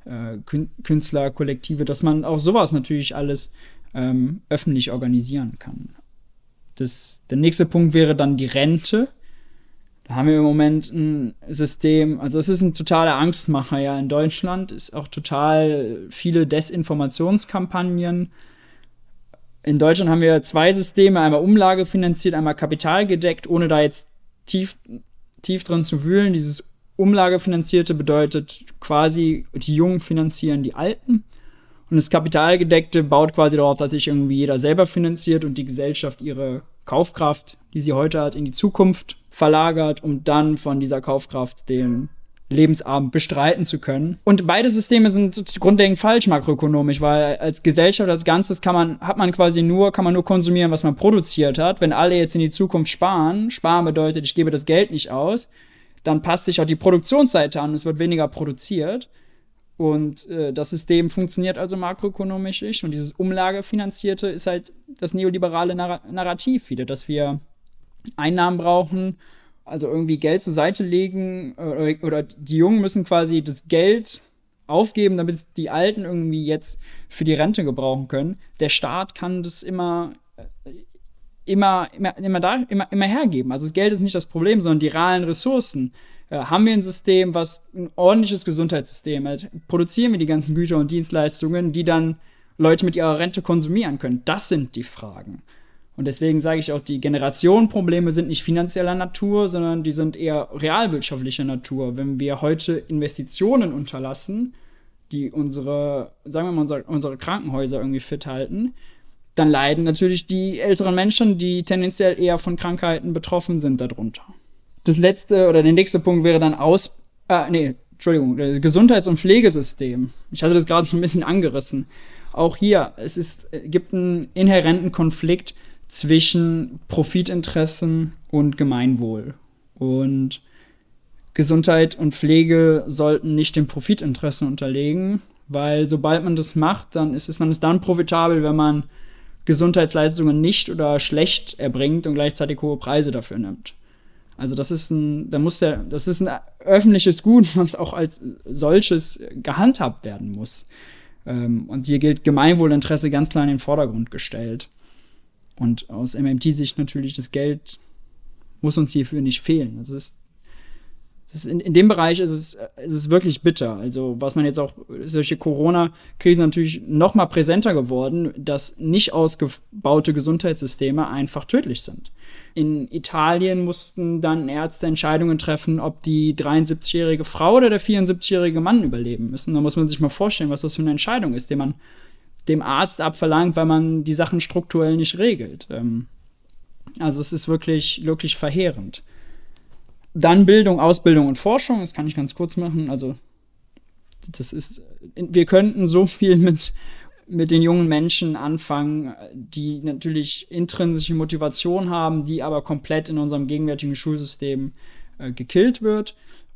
äh, Künstlerkollektive, dass man auch sowas natürlich alles ähm, öffentlich organisieren kann. Das, der nächste Punkt wäre dann die Rente. Da haben wir im Moment ein System, also es ist ein totaler Angstmacher ja in Deutschland, ist auch total viele Desinformationskampagnen. In Deutschland haben wir zwei Systeme, einmal umlagefinanziert, einmal kapitalgedeckt, ohne da jetzt tief, tief drin zu wühlen. Dieses Umlagefinanzierte bedeutet quasi, die Jungen finanzieren die Alten. Und das Kapitalgedeckte baut quasi darauf, dass sich irgendwie jeder selber finanziert und die Gesellschaft ihre Kaufkraft, die sie heute hat, in die Zukunft verlagert, um dann von dieser Kaufkraft den Lebensabend bestreiten zu können. Und beide Systeme sind grundlegend falsch makroökonomisch, weil als Gesellschaft als Ganzes kann man, hat man quasi nur, kann man nur konsumieren, was man produziert hat. Wenn alle jetzt in die Zukunft sparen, sparen bedeutet, ich gebe das Geld nicht aus, dann passt sich auch die Produktionsseite an, es wird weniger produziert. Und äh, das System funktioniert also makroökonomisch nicht. Und dieses Umlagefinanzierte ist halt das neoliberale Narr Narrativ wieder, dass wir Einnahmen brauchen, also irgendwie Geld zur Seite legen äh, oder die Jungen müssen quasi das Geld aufgeben, damit die Alten irgendwie jetzt für die Rente gebrauchen können. Der Staat kann das immer immer, immer, immer, da, immer, immer hergeben. Also das Geld ist nicht das Problem, sondern die realen Ressourcen. Äh, haben wir ein System, was ein ordentliches Gesundheitssystem hat? Produzieren wir die ganzen Güter und Dienstleistungen, die dann Leute mit ihrer Rente konsumieren können? Das sind die Fragen. Und deswegen sage ich auch, die Generationenprobleme sind nicht finanzieller Natur, sondern die sind eher realwirtschaftlicher Natur. Wenn wir heute Investitionen unterlassen, die unsere, sagen wir mal, unsere, unsere Krankenhäuser irgendwie fit halten, dann leiden natürlich die älteren Menschen, die tendenziell eher von Krankheiten betroffen sind, darunter. Das letzte oder der nächste Punkt wäre dann aus, äh, nee, Entschuldigung, Gesundheits- und Pflegesystem. Ich hatte das gerade so ein bisschen angerissen. Auch hier, es ist, gibt einen inhärenten Konflikt zwischen Profitinteressen und Gemeinwohl. Und Gesundheit und Pflege sollten nicht den Profitinteressen unterlegen, weil sobald man das macht, dann ist es man ist dann profitabel, wenn man Gesundheitsleistungen nicht oder schlecht erbringt und gleichzeitig hohe Preise dafür nimmt. Also das ist ein, da muss der, das ist ein öffentliches Gut, was auch als solches gehandhabt werden muss. Ähm, und hier gilt Gemeinwohlinteresse ganz klar in den Vordergrund gestellt. Und aus MMT-Sicht natürlich das Geld muss uns hierfür nicht fehlen. Also es in, in, dem Bereich ist es, ist es wirklich bitter. Also, was man jetzt auch, solche Corona-Krisen natürlich noch mal präsenter geworden, dass nicht ausgebaute Gesundheitssysteme einfach tödlich sind. In Italien mussten dann Ärzte Entscheidungen treffen, ob die 73-jährige Frau oder der 74-jährige Mann überleben müssen. Da muss man sich mal vorstellen, was das für eine Entscheidung ist, die man dem Arzt abverlangt, weil man die Sachen strukturell nicht regelt. Ähm, also es ist wirklich, wirklich verheerend. Dann Bildung, Ausbildung und Forschung, das kann ich ganz kurz machen. Also, das ist, wir könnten so viel mit, mit den jungen Menschen anfangen, die natürlich intrinsische Motivation haben, die aber komplett in unserem gegenwärtigen Schulsystem äh, gekillt wird.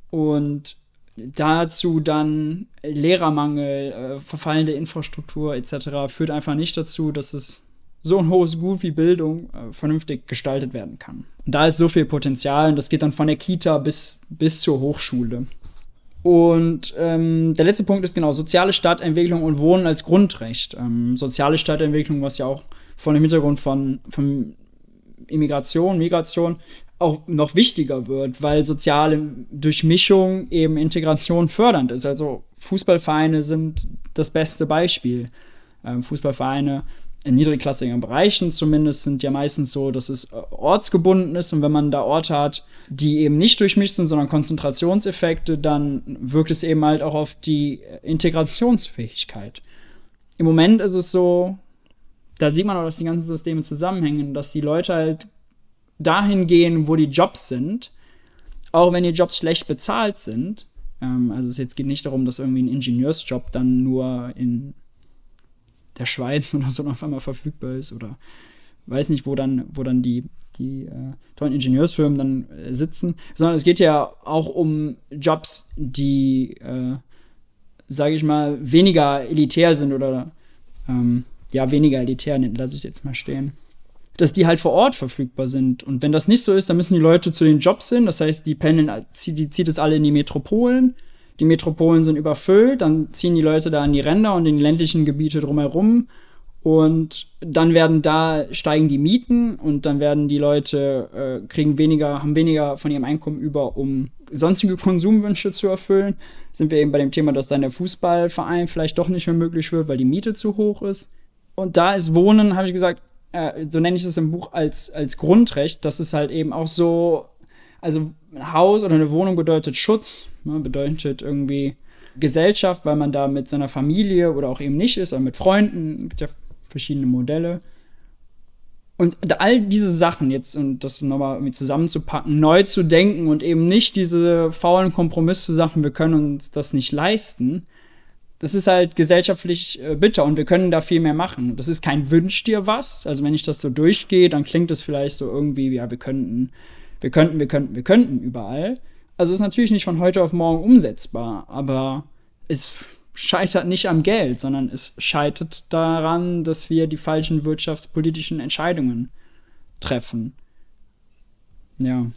Und dazu dann Lehrermangel, äh, verfallende Infrastruktur etc. führt einfach nicht dazu, dass es so ein hohes Gut wie Bildung äh, vernünftig gestaltet werden kann. Und da ist so viel Potenzial und das geht dann von der Kita bis, bis zur Hochschule. Und ähm, der letzte Punkt ist genau soziale Stadtentwicklung und Wohnen als Grundrecht. Ähm, soziale Stadtentwicklung, was ja auch von dem Hintergrund von, von Immigration, Migration auch noch wichtiger wird, weil soziale Durchmischung eben Integration fördernd ist. Also Fußballvereine sind das beste Beispiel. Ähm, Fußballvereine in niedrigklassigen Bereichen zumindest sind ja meistens so, dass es äh, ortsgebunden ist und wenn man da Orte hat, die eben nicht durchmischt sind, sondern Konzentrationseffekte, dann wirkt es eben halt auch auf die Integrationsfähigkeit. Im Moment ist es so, da sieht man auch, dass die ganzen Systeme zusammenhängen, dass die Leute halt dahin gehen, wo die Jobs sind, auch wenn die Jobs schlecht bezahlt sind. Ähm, also es jetzt geht nicht darum, dass irgendwie ein Ingenieursjob dann nur in der Schweiz oder so auf einmal verfügbar ist oder weiß nicht, wo dann, wo dann die, die äh, tollen Ingenieursfirmen dann äh, sitzen, sondern es geht ja auch um Jobs, die, äh, sage ich mal, weniger elitär sind oder ähm, ja, weniger elitär, lasse ich jetzt mal stehen. Dass die halt vor Ort verfügbar sind. Und wenn das nicht so ist, dann müssen die Leute zu den Jobs hin. Das heißt, die pendeln, die zieht es alle in die Metropolen die Metropolen sind überfüllt, dann ziehen die Leute da an die Ränder und in die ländlichen Gebiete drumherum. Und dann werden da, steigen die Mieten und dann werden die Leute, äh, kriegen weniger, haben weniger von ihrem Einkommen über, um sonstige Konsumwünsche zu erfüllen. Sind wir eben bei dem Thema, dass dann der Fußballverein vielleicht doch nicht mehr möglich wird, weil die Miete zu hoch ist. Und da ist Wohnen, habe ich gesagt, äh, so nenne ich das im Buch als, als Grundrecht, dass es halt eben auch so, also ein Haus oder eine Wohnung bedeutet Schutz, Ne, bedeutet irgendwie Gesellschaft, weil man da mit seiner Familie oder auch eben nicht ist, oder mit Freunden, gibt ja verschiedene Modelle. Und all diese Sachen jetzt, und das nochmal irgendwie zusammenzupacken, neu zu denken und eben nicht diese faulen Kompromiss zu sagen, wir können uns das nicht leisten, das ist halt gesellschaftlich äh, bitter und wir können da viel mehr machen. Das ist kein Wünsch dir was. Also wenn ich das so durchgehe, dann klingt das vielleicht so irgendwie, ja, wir könnten, wir könnten, wir könnten, wir könnten überall. Also es ist natürlich nicht von heute auf morgen umsetzbar, aber es scheitert nicht am Geld, sondern es scheitert daran, dass wir die falschen wirtschaftspolitischen Entscheidungen treffen. Ja.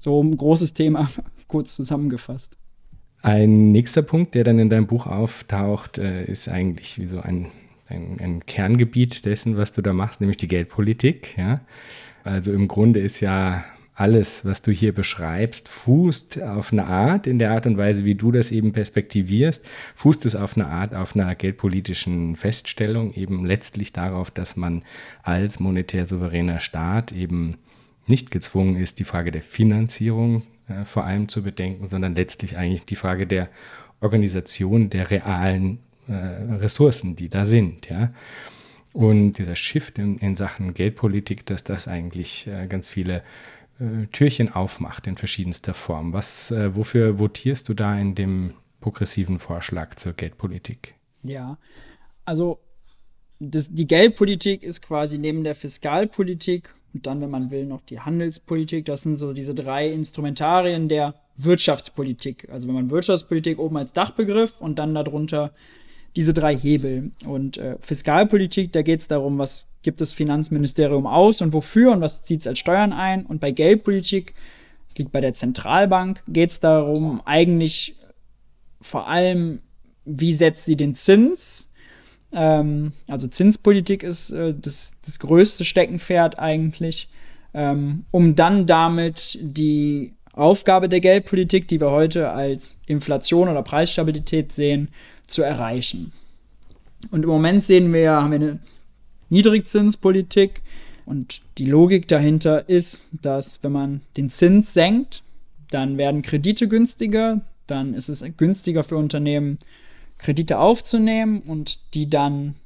So ein großes Thema, kurz zusammengefasst. Ein nächster Punkt, der dann in deinem Buch auftaucht, äh, ist eigentlich wie so ein, ein, ein Kerngebiet dessen, was du da machst, nämlich die Geldpolitik. Ja? Also im Grunde ist ja alles, was du hier beschreibst, fußt auf eine Art, in der Art und Weise, wie du das eben perspektivierst, fußt es auf eine Art, auf einer geldpolitischen Feststellung, eben letztlich darauf, dass man als monetär souveräner Staat eben nicht gezwungen ist, die Frage der Finanzierung äh, vor allem zu bedenken, sondern letztlich eigentlich die Frage der Organisation der realen äh, Ressourcen, die da sind. Ja. Und dieser Shift in, in Sachen Geldpolitik, dass das eigentlich äh, ganz viele äh, Türchen aufmacht in verschiedenster Form. Was, äh, wofür votierst du da in dem progressiven Vorschlag zur Geldpolitik? Ja, also das, die Geldpolitik ist quasi neben der Fiskalpolitik und dann, wenn man will, noch die Handelspolitik. Das sind so diese drei Instrumentarien der Wirtschaftspolitik. Also wenn man Wirtschaftspolitik oben als Dachbegriff und dann darunter diese drei Hebel. Und äh, Fiskalpolitik, da geht es darum, was gibt das Finanzministerium aus und wofür und was zieht es als Steuern ein. Und bei Geldpolitik, das liegt bei der Zentralbank, geht es darum, eigentlich vor allem, wie setzt sie den Zins. Ähm, also Zinspolitik ist äh, das, das größte Steckenpferd eigentlich, ähm, um dann damit die Aufgabe der Geldpolitik, die wir heute als Inflation oder Preisstabilität sehen, zu erreichen. Und im Moment sehen wir, haben wir eine Niedrigzinspolitik und die Logik dahinter ist, dass wenn man den Zins senkt, dann werden Kredite günstiger, dann ist es günstiger für Unternehmen, Kredite aufzunehmen und die dann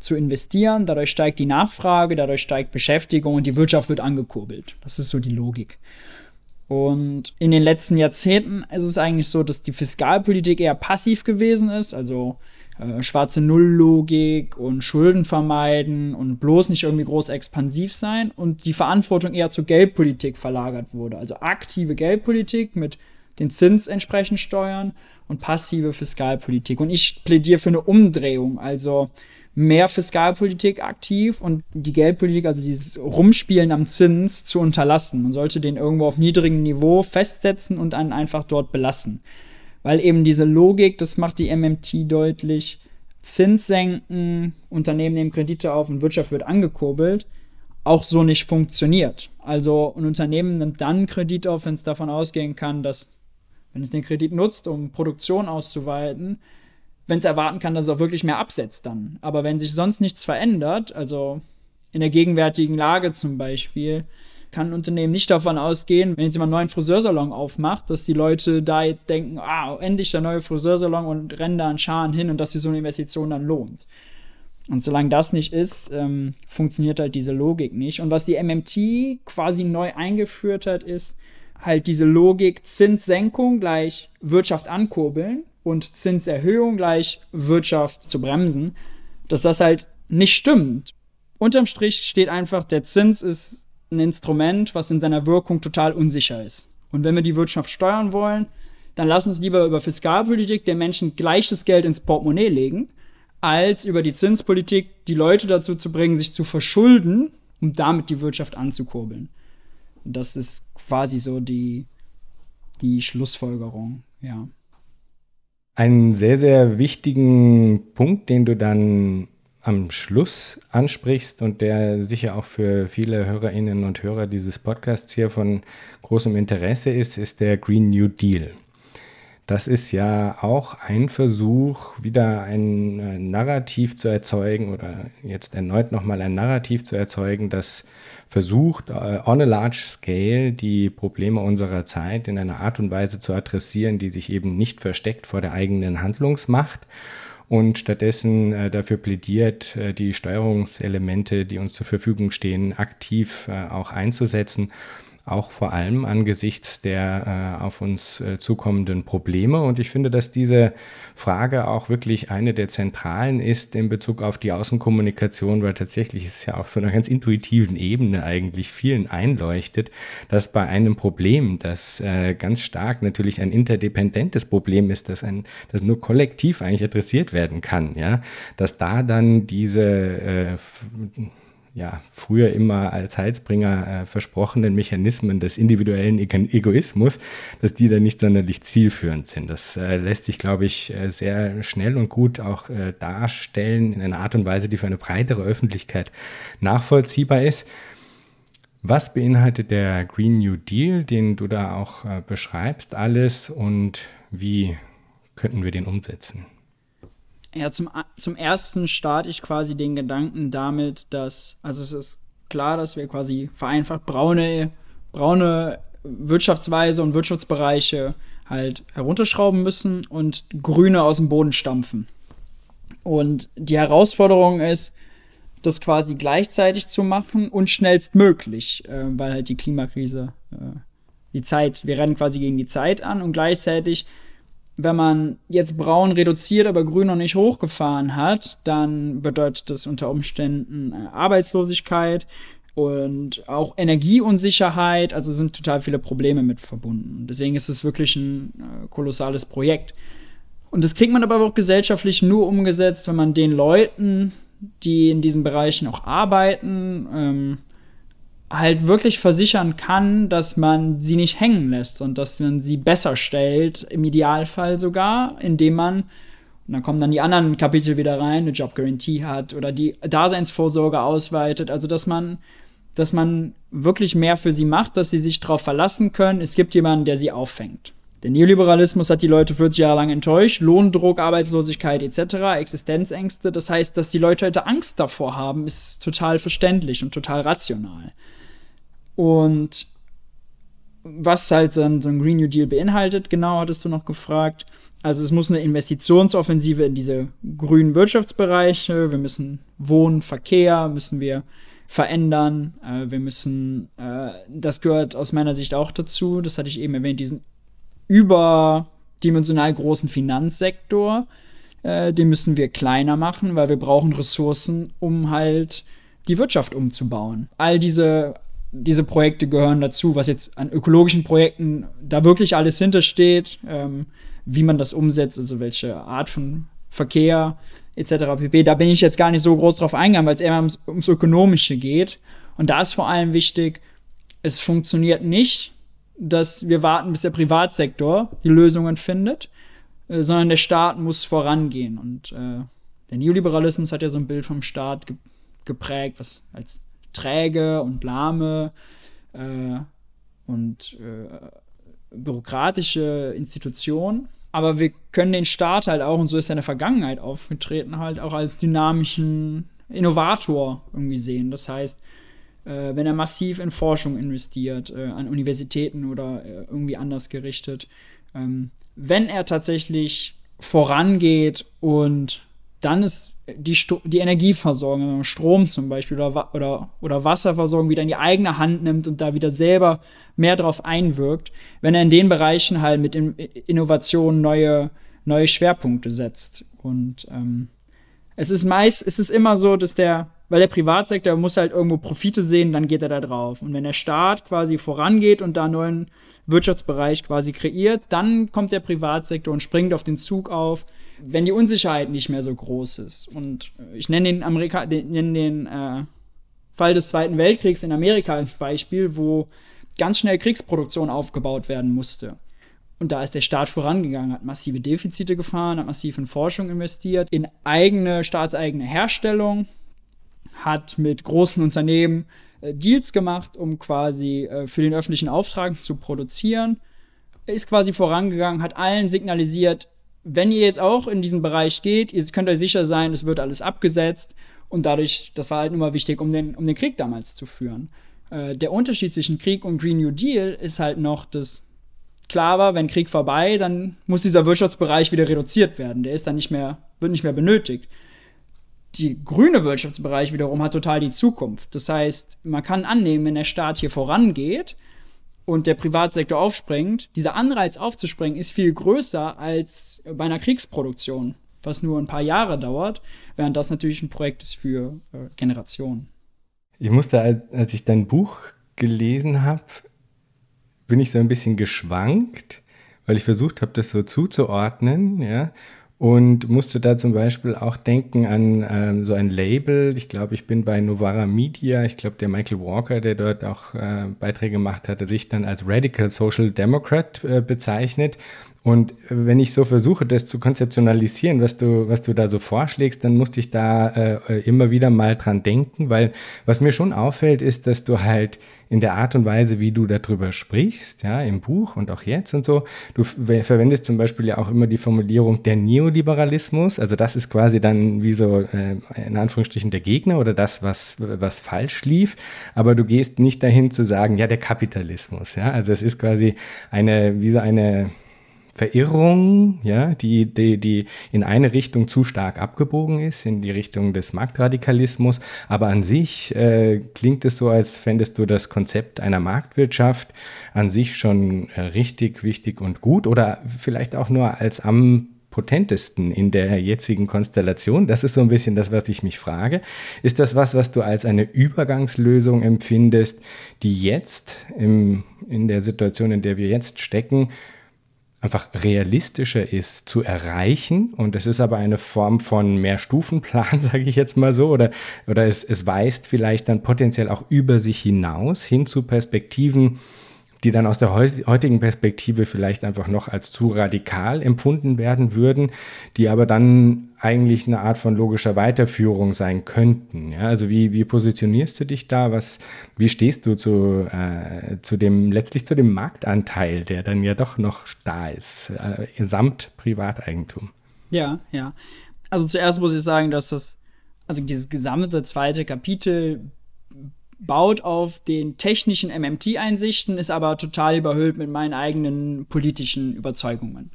zu investieren. Dadurch steigt die Nachfrage, dadurch steigt Beschäftigung und die Wirtschaft wird angekurbelt. Das ist so die Logik. Und in den letzten Jahrzehnten ist es eigentlich so, dass die Fiskalpolitik eher passiv gewesen ist, also äh, schwarze Nulllogik und Schulden vermeiden und bloß nicht irgendwie groß expansiv sein und die Verantwortung eher zur Geldpolitik verlagert wurde. Also aktive Geldpolitik mit den Zins entsprechend steuern und passive Fiskalpolitik. Und ich plädiere für eine Umdrehung, also mehr Fiskalpolitik aktiv und die Geldpolitik, also dieses Rumspielen am Zins zu unterlassen. Man sollte den irgendwo auf niedrigem Niveau festsetzen und dann einfach dort belassen. Weil eben diese Logik, das macht die MMT deutlich, Zins senken, Unternehmen nehmen Kredite auf und Wirtschaft wird angekurbelt, auch so nicht funktioniert. Also ein Unternehmen nimmt dann Kredit auf, wenn es davon ausgehen kann, dass, wenn es den Kredit nutzt, um Produktion auszuweiten, wenn es erwarten kann, dass es auch wirklich mehr absetzt dann. Aber wenn sich sonst nichts verändert, also in der gegenwärtigen Lage zum Beispiel, kann ein Unternehmen nicht davon ausgehen, wenn jetzt jemand einen neuen Friseursalon aufmacht, dass die Leute da jetzt denken, ah, endlich der neue Friseursalon und rennen da an Scharen hin und dass sich so eine Investition dann lohnt. Und solange das nicht ist, ähm, funktioniert halt diese Logik nicht. Und was die MMT quasi neu eingeführt hat, ist halt diese Logik Zinssenkung gleich Wirtschaft ankurbeln und Zinserhöhung gleich Wirtschaft zu bremsen, dass das halt nicht stimmt. Unterm Strich steht einfach, der Zins ist ein Instrument, was in seiner Wirkung total unsicher ist. Und wenn wir die Wirtschaft steuern wollen, dann lass uns lieber über Fiskalpolitik den Menschen gleiches Geld ins Portemonnaie legen, als über die Zinspolitik die Leute dazu zu bringen, sich zu verschulden, um damit die Wirtschaft anzukurbeln. Das ist quasi so die, die Schlussfolgerung, ja. Einen sehr, sehr wichtigen Punkt, den du dann am Schluss ansprichst und der sicher auch für viele Hörerinnen und Hörer dieses Podcasts hier von großem Interesse ist, ist der Green New Deal. Das ist ja auch ein Versuch, wieder ein äh, Narrativ zu erzeugen oder jetzt erneut nochmal ein Narrativ zu erzeugen, das versucht, äh, on a large scale die Probleme unserer Zeit in einer Art und Weise zu adressieren, die sich eben nicht versteckt vor der eigenen Handlungsmacht und stattdessen äh, dafür plädiert, die Steuerungselemente, die uns zur Verfügung stehen, aktiv auch einzusetzen auch vor allem angesichts der äh, auf uns äh, zukommenden Probleme. Und ich finde, dass diese Frage auch wirklich eine der zentralen ist in Bezug auf die Außenkommunikation, weil tatsächlich ist es ja auf so einer ganz intuitiven Ebene eigentlich vielen einleuchtet, dass bei einem Problem, das äh, ganz stark natürlich ein interdependentes Problem ist, das, ein, das nur kollektiv eigentlich adressiert werden kann, ja, dass da dann diese äh, ja, früher immer als Heilsbringer äh, versprochenen Mechanismen des individuellen Egoismus, dass die dann nicht sonderlich zielführend sind. Das äh, lässt sich, glaube ich, äh, sehr schnell und gut auch äh, darstellen in einer Art und Weise, die für eine breitere Öffentlichkeit nachvollziehbar ist. Was beinhaltet der Green New Deal, den du da auch äh, beschreibst, alles und wie könnten wir den umsetzen? Ja, zum, zum ersten starte ich quasi den Gedanken damit, dass, also es ist klar, dass wir quasi vereinfacht braune, braune Wirtschaftsweise und Wirtschaftsbereiche halt herunterschrauben müssen und grüne aus dem Boden stampfen. Und die Herausforderung ist, das quasi gleichzeitig zu machen und schnellstmöglich, äh, weil halt die Klimakrise, äh, die Zeit, wir rennen quasi gegen die Zeit an und gleichzeitig wenn man jetzt braun reduziert, aber grün noch nicht hochgefahren hat, dann bedeutet das unter Umständen äh, Arbeitslosigkeit und auch Energieunsicherheit. Also sind total viele Probleme mit verbunden. Deswegen ist es wirklich ein äh, kolossales Projekt. Und das kriegt man aber auch gesellschaftlich nur umgesetzt, wenn man den Leuten, die in diesen Bereichen auch arbeiten, ähm, halt wirklich versichern kann, dass man sie nicht hängen lässt und dass man sie besser stellt, im Idealfall sogar, indem man, und dann kommen dann die anderen Kapitel wieder rein, eine Job Guarantee hat oder die Daseinsvorsorge ausweitet, also dass man dass man wirklich mehr für sie macht, dass sie sich darauf verlassen können, es gibt jemanden, der sie auffängt. Der Neoliberalismus hat die Leute 40 Jahre lang enttäuscht, Lohndruck, Arbeitslosigkeit etc., Existenzängste. Das heißt, dass die Leute heute Angst davor haben, ist total verständlich und total rational. Und was halt so ein, so ein Green New Deal beinhaltet, genau hattest du noch gefragt. Also es muss eine Investitionsoffensive in diese grünen Wirtschaftsbereiche. Wir müssen Wohnen, Verkehr, müssen wir verändern. Äh, wir müssen, äh, das gehört aus meiner Sicht auch dazu, das hatte ich eben erwähnt, diesen überdimensional großen Finanzsektor, äh, den müssen wir kleiner machen, weil wir brauchen Ressourcen, um halt die Wirtschaft umzubauen. All diese, diese Projekte gehören dazu, was jetzt an ökologischen Projekten da wirklich alles hintersteht, ähm, wie man das umsetzt, also welche Art von Verkehr etc. pp. Da bin ich jetzt gar nicht so groß drauf eingegangen, weil es eher ums, ums Ökonomische geht. Und da ist vor allem wichtig, es funktioniert nicht, dass wir warten, bis der Privatsektor die Lösungen findet, äh, sondern der Staat muss vorangehen. Und äh, der Neoliberalismus hat ja so ein Bild vom Staat ge geprägt, was als träge und lahme äh, und äh, bürokratische Institution. Aber wir können den Staat halt auch, und so ist er in der Vergangenheit aufgetreten, halt auch als dynamischen Innovator irgendwie sehen. Das heißt, äh, wenn er massiv in Forschung investiert, äh, an Universitäten oder äh, irgendwie anders gerichtet, ähm, wenn er tatsächlich vorangeht und dann ist die, Sto die Energieversorgung, Strom zum Beispiel oder, oder, oder Wasserversorgung wieder in die eigene Hand nimmt und da wieder selber mehr drauf einwirkt, wenn er in den Bereichen halt mit in Innovationen neue, neue Schwerpunkte setzt. Und ähm, es ist meist, es ist immer so, dass der, weil der Privatsektor muss halt irgendwo Profite sehen, dann geht er da drauf. Und wenn der Staat quasi vorangeht und da einen neuen Wirtschaftsbereich quasi kreiert, dann kommt der Privatsektor und springt auf den Zug auf, wenn die Unsicherheit nicht mehr so groß ist. Und ich nenne den, Amerika den, den äh, Fall des Zweiten Weltkriegs in Amerika als Beispiel, wo ganz schnell Kriegsproduktion aufgebaut werden musste. Und da ist der Staat vorangegangen, hat massive Defizite gefahren, hat massiv in Forschung investiert, in eigene, staatseigene Herstellung, hat mit großen Unternehmen äh, Deals gemacht, um quasi äh, für den öffentlichen Auftrag zu produzieren. Ist quasi vorangegangen, hat allen signalisiert, wenn ihr jetzt auch in diesen Bereich geht, ihr könnt euch sicher sein, es wird alles abgesetzt. Und dadurch, das war halt immer wichtig, um den, um den Krieg damals zu führen. Äh, der Unterschied zwischen Krieg und Green New Deal ist halt noch, dass klar war, wenn Krieg vorbei, dann muss dieser Wirtschaftsbereich wieder reduziert werden. Der ist dann nicht mehr, wird nicht mehr benötigt. Die grüne Wirtschaftsbereich wiederum hat total die Zukunft. Das heißt, man kann annehmen, wenn der Staat hier vorangeht und der Privatsektor aufspringt, dieser Anreiz aufzuspringen ist viel größer als bei einer Kriegsproduktion, was nur ein paar Jahre dauert, während das natürlich ein Projekt ist für äh, Generationen. Ich musste, als ich dein Buch gelesen habe, bin ich so ein bisschen geschwankt, weil ich versucht habe, das so zuzuordnen, ja. Und musste da zum Beispiel auch denken an ähm, so ein Label. Ich glaube, ich bin bei Novara Media. Ich glaube, der Michael Walker, der dort auch äh, Beiträge gemacht hatte, sich dann als Radical Social Democrat äh, bezeichnet. Und wenn ich so versuche, das zu konzeptionalisieren, was du, was du da so vorschlägst, dann musste ich da äh, immer wieder mal dran denken, weil was mir schon auffällt, ist, dass du halt in der Art und Weise, wie du darüber sprichst, ja, im Buch und auch jetzt und so, du verwendest zum Beispiel ja auch immer die Formulierung der Neoliberalismus, also das ist quasi dann wie so äh, in Anführungsstrichen der Gegner oder das, was, was falsch lief, aber du gehst nicht dahin zu sagen, ja, der Kapitalismus, ja, also es ist quasi eine, wie so eine, Verirrung, ja, die, die, die in eine Richtung zu stark abgebogen ist, in die Richtung des Marktradikalismus. Aber an sich äh, klingt es so, als fändest du das Konzept einer Marktwirtschaft an sich schon äh, richtig, wichtig und gut oder vielleicht auch nur als am potentesten in der jetzigen Konstellation? Das ist so ein bisschen das, was ich mich frage. Ist das was, was du als eine Übergangslösung empfindest, die jetzt im, in der Situation, in der wir jetzt stecken, einfach realistischer ist zu erreichen. Und es ist aber eine Form von Mehrstufenplan, sage ich jetzt mal so. Oder, oder es, es weist vielleicht dann potenziell auch über sich hinaus hin zu Perspektiven, die dann aus der heutigen Perspektive vielleicht einfach noch als zu radikal empfunden werden würden, die aber dann eigentlich eine Art von logischer Weiterführung sein könnten. Ja, also wie, wie positionierst du dich da? Was, wie stehst du zu, äh, zu dem, letztlich zu dem Marktanteil, der dann ja doch noch da ist, äh, samt Privateigentum? Ja, ja. Also zuerst muss ich sagen, dass das, also dieses gesamte zweite Kapitel baut auf den technischen MMT-Einsichten, ist aber total überhüllt mit meinen eigenen politischen Überzeugungen.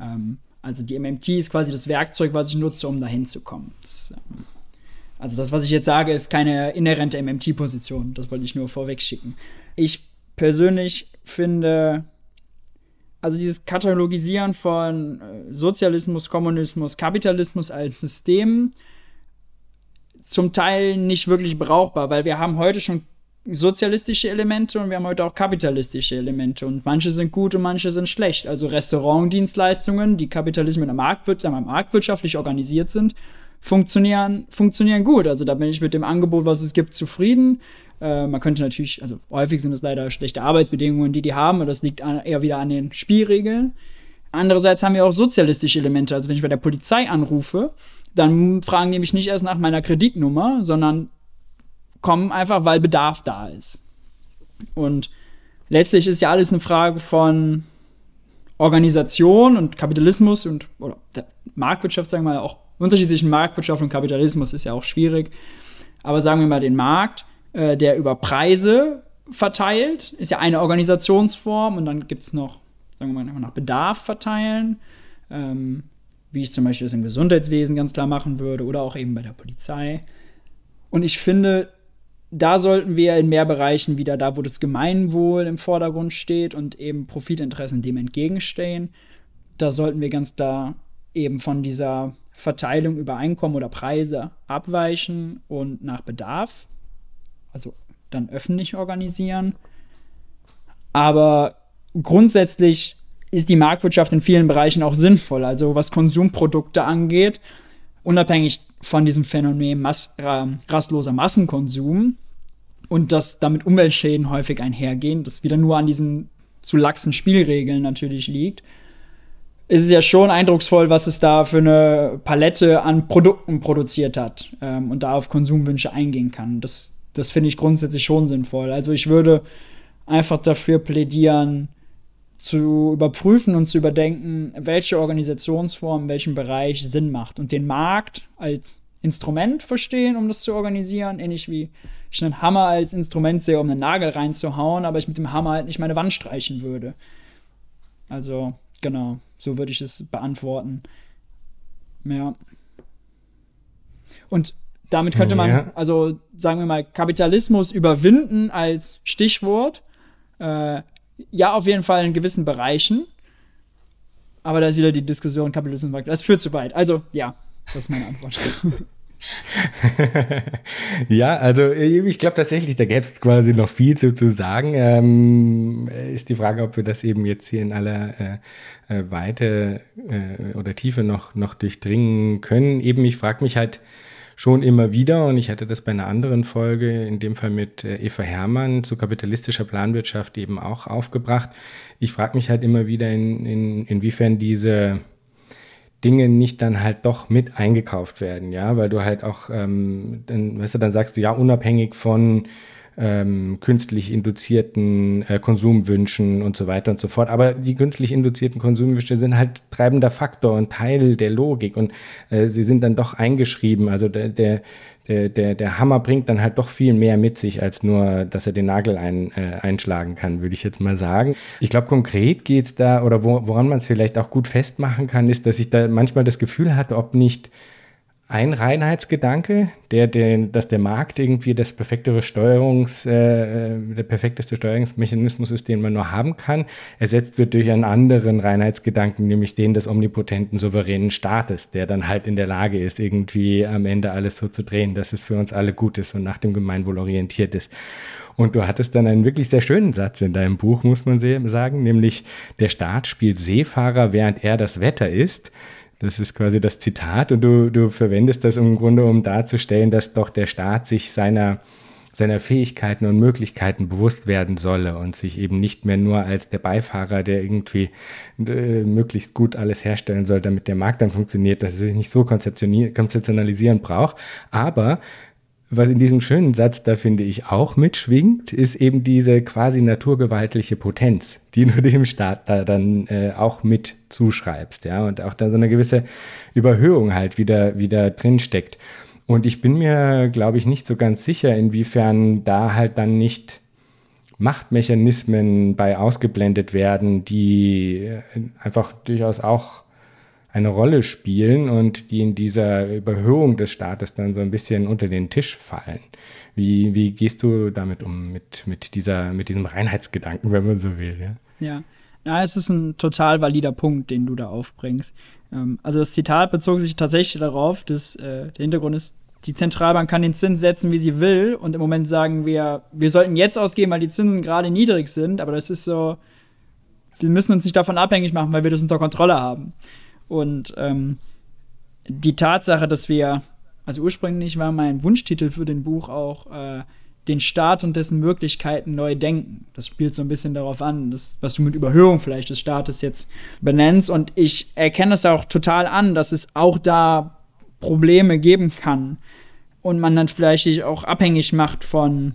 Ähm, also die MMT ist quasi das Werkzeug, was ich nutze, um dahin zu kommen. Das, ähm, also das, was ich jetzt sage, ist keine inhärente MMT-Position. Das wollte ich nur vorweg schicken. Ich persönlich finde, also dieses Katalogisieren von äh, Sozialismus, Kommunismus, Kapitalismus als System zum Teil nicht wirklich brauchbar, weil wir haben heute schon sozialistische Elemente und wir haben heute auch kapitalistische Elemente und manche sind gut und manche sind schlecht. Also Restaurantdienstleistungen, die Kapitalismus in der Marktwirtschaft, marktwirtschaftlich organisiert sind, funktionieren, funktionieren gut. Also da bin ich mit dem Angebot, was es gibt, zufrieden. Äh, man könnte natürlich, also häufig sind es leider schlechte Arbeitsbedingungen, die die haben, und das liegt an, eher wieder an den Spielregeln. Andererseits haben wir auch sozialistische Elemente. Also wenn ich bei der Polizei anrufe, dann fragen die mich nicht erst nach meiner Kreditnummer, sondern kommen einfach, weil Bedarf da ist. Und letztlich ist ja alles eine Frage von Organisation und Kapitalismus und oder der Marktwirtschaft, sagen wir mal, auch unterschiedlichen Marktwirtschaft und Kapitalismus ist ja auch schwierig. Aber sagen wir mal den Markt, äh, der über Preise verteilt, ist ja eine Organisationsform und dann gibt es noch, sagen wir mal, nach Bedarf verteilen, ähm, wie ich zum Beispiel das im Gesundheitswesen ganz klar machen würde oder auch eben bei der Polizei. Und ich finde, da sollten wir in mehr Bereichen wieder da, wo das Gemeinwohl im Vordergrund steht und eben Profitinteressen dem entgegenstehen, da sollten wir ganz klar eben von dieser Verteilung über Einkommen oder Preise abweichen und nach Bedarf, also dann öffentlich organisieren. Aber grundsätzlich ist die Marktwirtschaft in vielen Bereichen auch sinnvoll, also was Konsumprodukte angeht unabhängig von diesem Phänomen Mas äh, rastloser Massenkonsum und dass damit Umweltschäden häufig einhergehen, das wieder nur an diesen zu laxen Spielregeln natürlich liegt, ist es ja schon eindrucksvoll, was es da für eine Palette an Produkten produziert hat ähm, und da auf Konsumwünsche eingehen kann. Das, das finde ich grundsätzlich schon sinnvoll. Also ich würde einfach dafür plädieren, zu überprüfen und zu überdenken, welche Organisationsform in welchem Bereich Sinn macht und den Markt als Instrument verstehen, um das zu organisieren, ähnlich wie ich einen Hammer als Instrument sehe, um einen Nagel reinzuhauen, aber ich mit dem Hammer halt nicht meine Wand streichen würde. Also, genau, so würde ich es beantworten. Ja. Und damit könnte man, ja. also sagen wir mal, Kapitalismus überwinden als Stichwort. Äh, ja, auf jeden Fall in gewissen Bereichen. Aber da ist wieder die Diskussion Kapitalismus. Das führt zu weit. Also, ja, das ist meine Antwort. ja, also ich glaube tatsächlich, da gäbe es quasi noch viel zu, zu sagen. Ähm, ist die Frage, ob wir das eben jetzt hier in aller äh, äh Weite äh, oder Tiefe noch, noch durchdringen können. Eben, ich frage mich halt, schon immer wieder, und ich hatte das bei einer anderen Folge, in dem Fall mit äh, Eva Herrmann zu kapitalistischer Planwirtschaft eben auch aufgebracht. Ich frage mich halt immer wieder, in, in, inwiefern diese Dinge nicht dann halt doch mit eingekauft werden, ja, weil du halt auch, ähm, dann, weißt du, dann sagst du ja, unabhängig von ähm, künstlich induzierten äh, Konsumwünschen und so weiter und so fort. Aber die künstlich induzierten Konsumwünsche sind halt treibender Faktor und Teil der Logik und äh, sie sind dann doch eingeschrieben. Also der, der, der, der, Hammer bringt dann halt doch viel mehr mit sich, als nur, dass er den Nagel ein, äh, einschlagen kann, würde ich jetzt mal sagen. Ich glaube, konkret geht's da, oder wo, woran man es vielleicht auch gut festmachen kann, ist, dass ich da manchmal das Gefühl hatte, ob nicht ein Reinheitsgedanke, der, den, dass der Markt irgendwie das perfektere Steuerungs, äh, der perfekteste Steuerungsmechanismus ist, den man nur haben kann, ersetzt wird durch einen anderen Reinheitsgedanken, nämlich den des omnipotenten souveränen Staates, der dann halt in der Lage ist, irgendwie am Ende alles so zu drehen, dass es für uns alle gut ist und nach dem Gemeinwohl orientiert ist. Und du hattest dann einen wirklich sehr schönen Satz in deinem Buch, muss man sagen, nämlich der Staat spielt Seefahrer, während er das Wetter ist. Das ist quasi das Zitat und du, du verwendest das im Grunde, um darzustellen, dass doch der Staat sich seiner, seiner Fähigkeiten und Möglichkeiten bewusst werden solle und sich eben nicht mehr nur als der Beifahrer, der irgendwie äh, möglichst gut alles herstellen soll, damit der Markt dann funktioniert, dass er sich nicht so konzeptionalisieren braucht. Aber was in diesem schönen Satz da finde ich auch mitschwingt, ist eben diese quasi naturgewaltliche Potenz, die du dem Staat da dann äh, auch mit zuschreibst, ja, und auch da so eine gewisse Überhöhung halt wieder, wieder drin steckt. Und ich bin mir, glaube ich, nicht so ganz sicher, inwiefern da halt dann nicht Machtmechanismen bei ausgeblendet werden, die äh, einfach durchaus auch eine Rolle spielen und die in dieser Überhöhung des Staates dann so ein bisschen unter den Tisch fallen. Wie, wie gehst du damit um, mit, mit, dieser, mit diesem Reinheitsgedanken, wenn man so will? Ja, ja. ja es ist ein total valider Punkt, den du da aufbringst. Ähm, also das Zitat bezog sich tatsächlich darauf, dass äh, der Hintergrund ist, die Zentralbank kann den Zins setzen, wie sie will. Und im Moment sagen wir, wir sollten jetzt ausgeben, weil die Zinsen gerade niedrig sind. Aber das ist so, wir müssen uns nicht davon abhängig machen, weil wir das unter Kontrolle haben. Und ähm, die Tatsache, dass wir, also ursprünglich war mein Wunschtitel für den Buch auch äh, den Staat und dessen Möglichkeiten neu denken. Das spielt so ein bisschen darauf an, das, was du mit Überhöhung vielleicht des Staates jetzt benennst. Und ich erkenne es auch total an, dass es auch da Probleme geben kann und man dann vielleicht sich auch abhängig macht von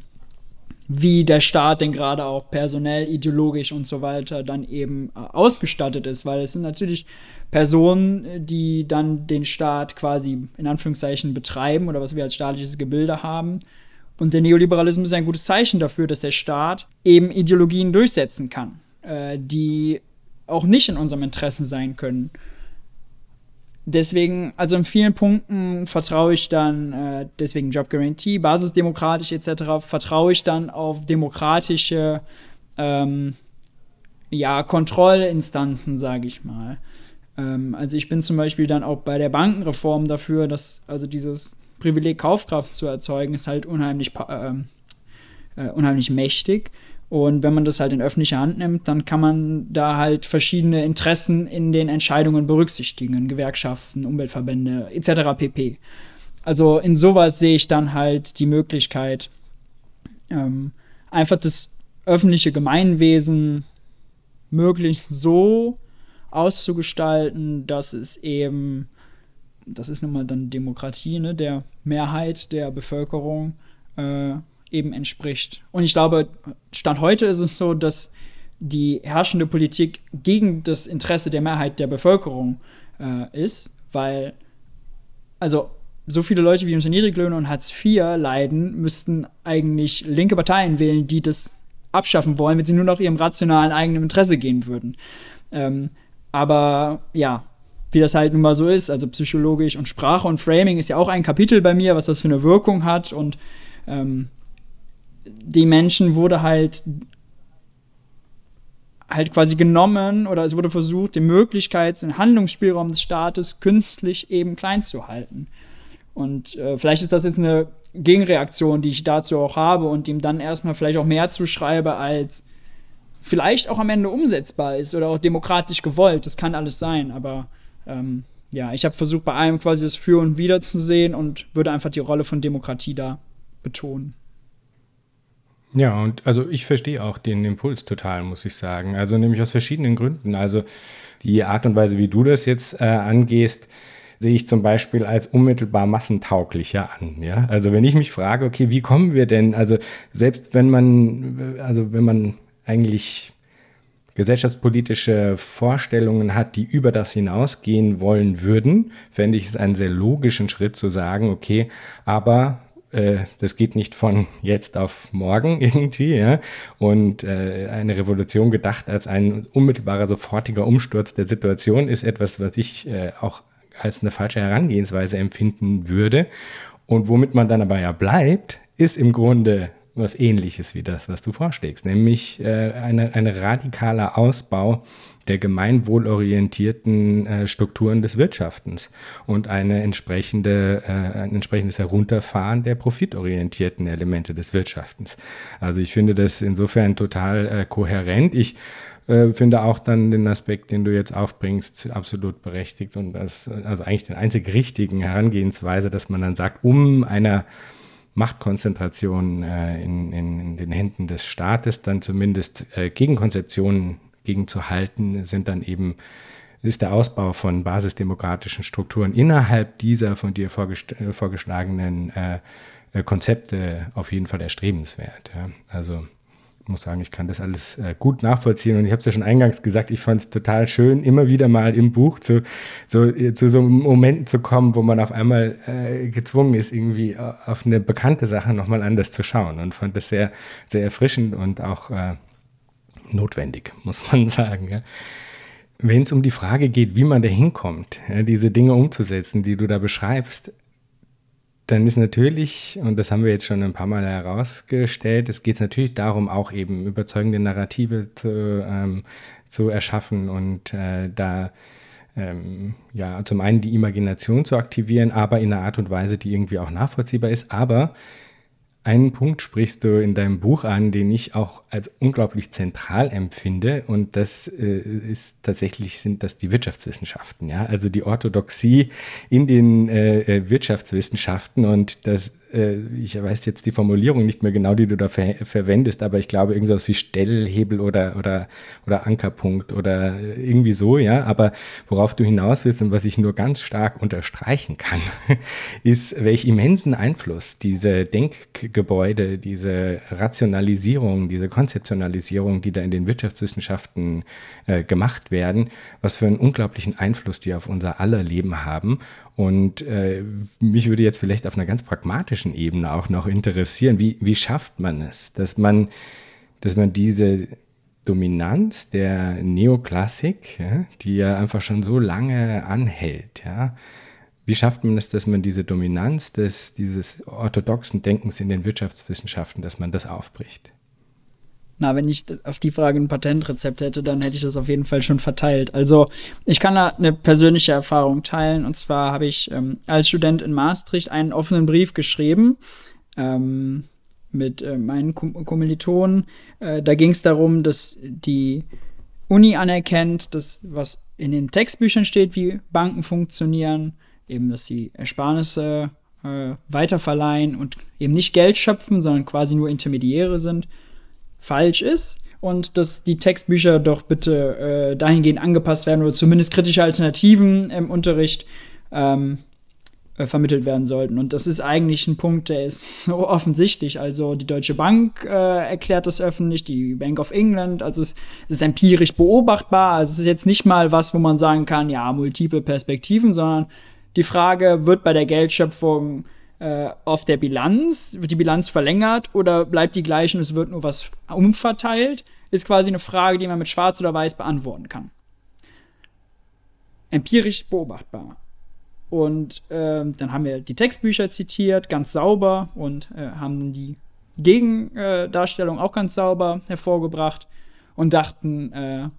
wie der Staat denn gerade auch personell, ideologisch und so weiter dann eben äh, ausgestattet ist, weil es sind natürlich Personen, die dann den Staat quasi in Anführungszeichen betreiben oder was wir als staatliches Gebilde haben. Und der Neoliberalismus ist ein gutes Zeichen dafür, dass der Staat eben Ideologien durchsetzen kann, äh, die auch nicht in unserem Interesse sein können. Deswegen, also in vielen Punkten vertraue ich dann, äh, deswegen Job Guarantee, basisdemokratisch etc., vertraue ich dann auf demokratische ähm, ja, Kontrollinstanzen, sage ich mal. Ähm, also ich bin zum Beispiel dann auch bei der Bankenreform dafür, dass also dieses Privileg Kaufkraft zu erzeugen, ist halt unheimlich, äh, äh, unheimlich mächtig. Und wenn man das halt in öffentliche Hand nimmt, dann kann man da halt verschiedene Interessen in den Entscheidungen berücksichtigen, Gewerkschaften, Umweltverbände etc. pp. Also in sowas sehe ich dann halt die Möglichkeit, ähm, einfach das öffentliche Gemeinwesen möglichst so auszugestalten, dass es eben, das ist nun mal dann Demokratie, ne, der Mehrheit der Bevölkerung äh, eben entspricht. Und ich glaube, Stand heute ist es so, dass die herrschende Politik gegen das Interesse der Mehrheit der Bevölkerung äh, ist, weil, also so viele Leute wie unter Niedriglöhne und Hartz IV leiden, müssten eigentlich linke Parteien wählen, die das abschaffen wollen, wenn sie nur nach ihrem rationalen eigenen Interesse gehen würden. Ähm, aber ja, wie das halt nun mal so ist, also psychologisch und Sprache und Framing ist ja auch ein Kapitel bei mir, was das für eine Wirkung hat. Und ähm, die Menschen wurde halt halt quasi genommen oder es wurde versucht, die Möglichkeit, den Handlungsspielraum des Staates künstlich eben klein zu halten. Und äh, vielleicht ist das jetzt eine Gegenreaktion, die ich dazu auch habe und ihm dann erstmal vielleicht auch mehr zuschreibe als vielleicht auch am Ende umsetzbar ist oder auch demokratisch gewollt. Das kann alles sein, aber ähm, ja, ich habe versucht, bei allem quasi das Für und Wider zu sehen und würde einfach die Rolle von Demokratie da betonen. Ja, und also ich verstehe auch den Impuls total, muss ich sagen. Also nämlich aus verschiedenen Gründen. Also die Art und Weise, wie du das jetzt äh, angehst, sehe ich zum Beispiel als unmittelbar massentauglicher an. Ja? Also wenn ich mich frage, okay, wie kommen wir denn, also selbst wenn man, also wenn man eigentlich gesellschaftspolitische Vorstellungen hat, die über das hinausgehen wollen würden, fände ich es einen sehr logischen Schritt zu sagen, okay, aber äh, das geht nicht von jetzt auf morgen irgendwie, ja. Und äh, eine Revolution gedacht als ein unmittelbarer, sofortiger Umsturz der Situation ist etwas, was ich äh, auch als eine falsche Herangehensweise empfinden würde. Und womit man dann aber ja bleibt, ist im Grunde was ähnliches wie das, was du vorschlägst, nämlich äh, ein radikaler Ausbau der gemeinwohlorientierten äh, Strukturen des Wirtschaftens und eine entsprechende, äh, ein entsprechendes Herunterfahren der profitorientierten Elemente des Wirtschaftens. Also ich finde das insofern total äh, kohärent. Ich äh, finde auch dann den Aspekt, den du jetzt aufbringst, absolut berechtigt und das, also eigentlich den einzig richtigen Herangehensweise, dass man dann sagt, um einer Machtkonzentration äh, in, in, in, den Händen des Staates dann zumindest äh, Gegenkonzeptionen gegenzuhalten, sind dann eben ist der Ausbau von basisdemokratischen Strukturen innerhalb dieser von dir vorgeschlagenen äh, äh, Konzepte auf jeden Fall erstrebenswert. Ja. Also muss sagen, ich kann das alles äh, gut nachvollziehen und ich habe es ja schon eingangs gesagt, ich fand es total schön, immer wieder mal im Buch zu so, äh, zu so Momenten zu kommen, wo man auf einmal äh, gezwungen ist, irgendwie auf eine bekannte Sache nochmal anders zu schauen und fand das sehr, sehr erfrischend und auch äh, notwendig, muss man sagen. Ja. Wenn es um die Frage geht, wie man da hinkommt, ja, diese Dinge umzusetzen, die du da beschreibst, dann ist natürlich, und das haben wir jetzt schon ein paar Mal herausgestellt, es geht natürlich darum, auch eben überzeugende Narrative zu, ähm, zu erschaffen und äh, da ähm, ja zum einen die Imagination zu aktivieren, aber in einer Art und Weise, die irgendwie auch nachvollziehbar ist. Aber einen Punkt sprichst du in deinem Buch an, den ich auch als unglaublich zentral empfinde. Und das äh, ist tatsächlich sind das die Wirtschaftswissenschaften, ja. Also die Orthodoxie in den äh, äh Wirtschaftswissenschaften und das ich weiß jetzt die Formulierung nicht mehr genau, die du da ver verwendest, aber ich glaube irgendwas wie Stellhebel oder, oder, oder Ankerpunkt oder irgendwie so, ja. Aber worauf du hinaus willst und was ich nur ganz stark unterstreichen kann, ist, welch immensen Einfluss diese Denkgebäude, diese Rationalisierung, diese Konzeptionalisierung, die da in den Wirtschaftswissenschaften äh, gemacht werden, was für einen unglaublichen Einfluss die auf unser aller Leben haben und äh, mich würde jetzt vielleicht auf einer ganz pragmatischen Ebene auch noch interessieren, wie, wie schafft man es, dass man, dass man diese Dominanz der Neoklassik, ja, die ja einfach schon so lange anhält, ja, wie schafft man es, dass man diese Dominanz des, dieses orthodoxen Denkens in den Wirtschaftswissenschaften, dass man das aufbricht? Na, wenn ich auf die Frage ein Patentrezept hätte, dann hätte ich das auf jeden Fall schon verteilt. Also ich kann da eine persönliche Erfahrung teilen. Und zwar habe ich ähm, als Student in Maastricht einen offenen Brief geschrieben ähm, mit äh, meinen Kommilitonen. Äh, da ging es darum, dass die Uni anerkennt, dass was in den Textbüchern steht, wie Banken funktionieren, eben, dass sie Ersparnisse äh, weiterverleihen und eben nicht Geld schöpfen, sondern quasi nur Intermediäre sind falsch ist und dass die Textbücher doch bitte äh, dahingehend angepasst werden oder zumindest kritische Alternativen im Unterricht ähm, äh, vermittelt werden sollten. Und das ist eigentlich ein Punkt, der ist so offensichtlich. Also die Deutsche Bank äh, erklärt das öffentlich, die Bank of England. Also es, es, ist empirisch beobachtbar. Also es ist jetzt nicht mal was, wo man sagen kann, ja, multiple Perspektiven, sondern die Frage wird bei der Geldschöpfung äh, auf der Bilanz, wird die Bilanz verlängert oder bleibt die gleich und es wird nur was umverteilt, ist quasi eine Frage, die man mit Schwarz oder Weiß beantworten kann. Empirisch beobachtbar. Und äh, dann haben wir die Textbücher zitiert, ganz sauber und äh, haben die Gegendarstellung auch ganz sauber hervorgebracht und dachten, äh,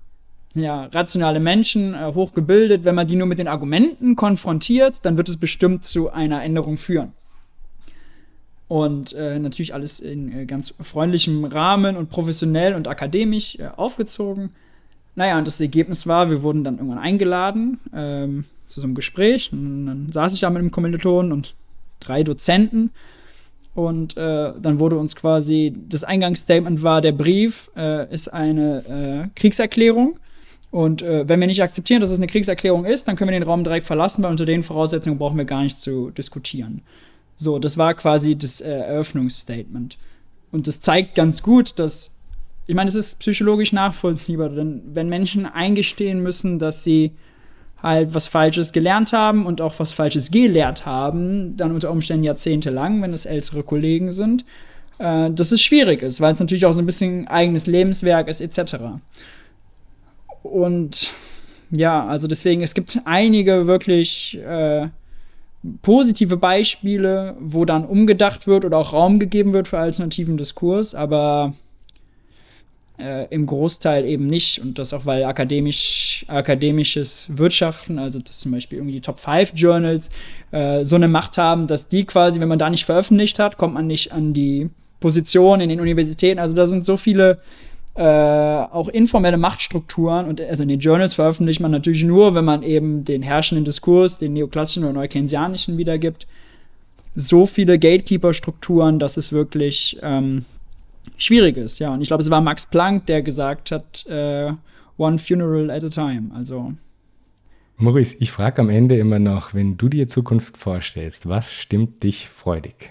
ja, rationale Menschen, äh, hochgebildet, wenn man die nur mit den Argumenten konfrontiert, dann wird es bestimmt zu einer Änderung führen. Und äh, natürlich alles in äh, ganz freundlichem Rahmen und professionell und akademisch äh, aufgezogen. Naja, und das Ergebnis war, wir wurden dann irgendwann eingeladen ähm, zu so einem Gespräch. Und dann saß ich da mit einem Kommilitonen und drei Dozenten. Und äh, dann wurde uns quasi, das Eingangsstatement war, der Brief äh, ist eine äh, Kriegserklärung. Und äh, wenn wir nicht akzeptieren, dass es eine Kriegserklärung ist, dann können wir den Raum direkt verlassen, weil unter den Voraussetzungen brauchen wir gar nicht zu diskutieren. So, das war quasi das äh, Eröffnungsstatement. Und das zeigt ganz gut, dass, ich meine, es ist psychologisch nachvollziehbar, denn wenn Menschen eingestehen müssen, dass sie halt was Falsches gelernt haben und auch was Falsches gelehrt haben, dann unter Umständen jahrzehntelang, wenn es ältere Kollegen sind, äh, dass es schwierig ist, weil es natürlich auch so ein bisschen eigenes Lebenswerk ist, etc. Und ja, also deswegen, es gibt einige wirklich äh, positive Beispiele, wo dann umgedacht wird oder auch Raum gegeben wird für alternativen Diskurs, aber äh, im Großteil eben nicht. Und das auch, weil akademisch, akademisches Wirtschaften, also dass zum Beispiel irgendwie die Top 5 Journals äh, so eine Macht haben, dass die quasi, wenn man da nicht veröffentlicht hat, kommt man nicht an die Position in den Universitäten. Also da sind so viele äh, auch informelle Machtstrukturen und also in den Journals veröffentlicht man natürlich nur, wenn man eben den herrschenden Diskurs, den neoklassischen oder neukeynesianischen wiedergibt. so viele Gatekeeper-Strukturen, dass es wirklich ähm, schwierig ist. Ja, und ich glaube, es war Max Planck, der gesagt hat, äh, one funeral at a time. Also. Maurice, ich frage am Ende immer noch, wenn du dir Zukunft vorstellst, was stimmt dich freudig?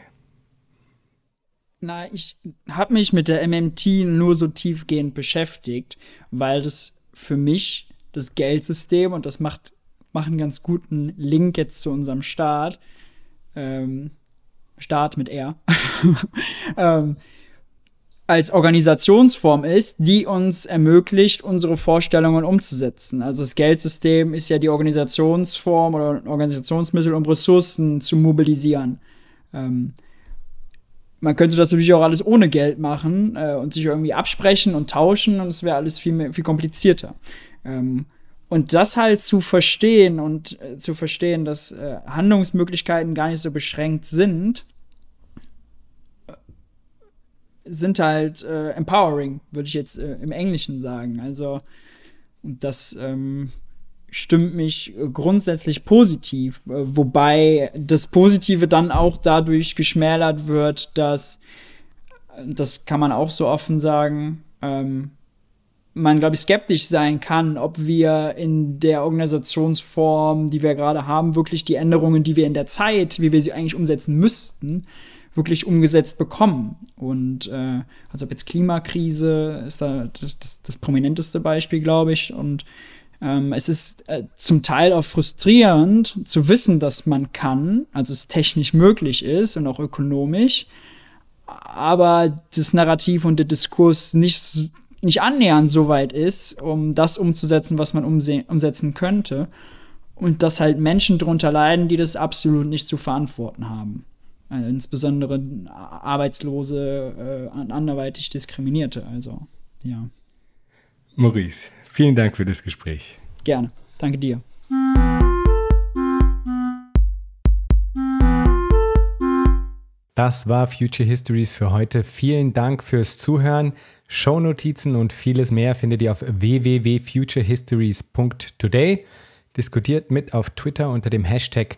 Na, ich habe mich mit der MMT nur so tiefgehend beschäftigt, weil das für mich das Geldsystem und das macht, macht einen ganz guten Link jetzt zu unserem Staat. Ähm, Staat mit R. ähm, als Organisationsform ist, die uns ermöglicht, unsere Vorstellungen umzusetzen. Also das Geldsystem ist ja die Organisationsform oder Organisationsmittel, um Ressourcen zu mobilisieren. Ähm, man könnte das natürlich auch alles ohne Geld machen äh, und sich irgendwie absprechen und tauschen und es wäre alles viel, mehr, viel komplizierter. Ähm, und das halt zu verstehen und äh, zu verstehen, dass äh, Handlungsmöglichkeiten gar nicht so beschränkt sind, sind halt äh, empowering, würde ich jetzt äh, im Englischen sagen. Also, das ähm, stimmt mich äh, grundsätzlich positiv, äh, wobei das Positive dann auch dadurch geschmälert wird, dass, äh, das kann man auch so offen sagen, ähm, man, glaube ich, skeptisch sein kann, ob wir in der Organisationsform, die wir gerade haben, wirklich die Änderungen, die wir in der Zeit, wie wir sie eigentlich umsetzen müssten, wirklich umgesetzt bekommen. Und äh, also jetzt Klimakrise ist da das, das, das prominenteste Beispiel, glaube ich. Und ähm, es ist äh, zum Teil auch frustrierend zu wissen, dass man kann, also es technisch möglich ist und auch ökonomisch, aber das Narrativ und der Diskurs nicht, nicht annähernd so weit ist, um das umzusetzen, was man umsetzen könnte. Und dass halt Menschen darunter leiden, die das absolut nicht zu verantworten haben. Also insbesondere Arbeitslose, äh, anderweitig Diskriminierte. Also, ja. Maurice, vielen Dank für das Gespräch. Gerne. Danke dir. Das war Future Histories für heute. Vielen Dank fürs Zuhören. Shownotizen und vieles mehr findet ihr auf www.futurehistories.today. Diskutiert mit auf Twitter unter dem Hashtag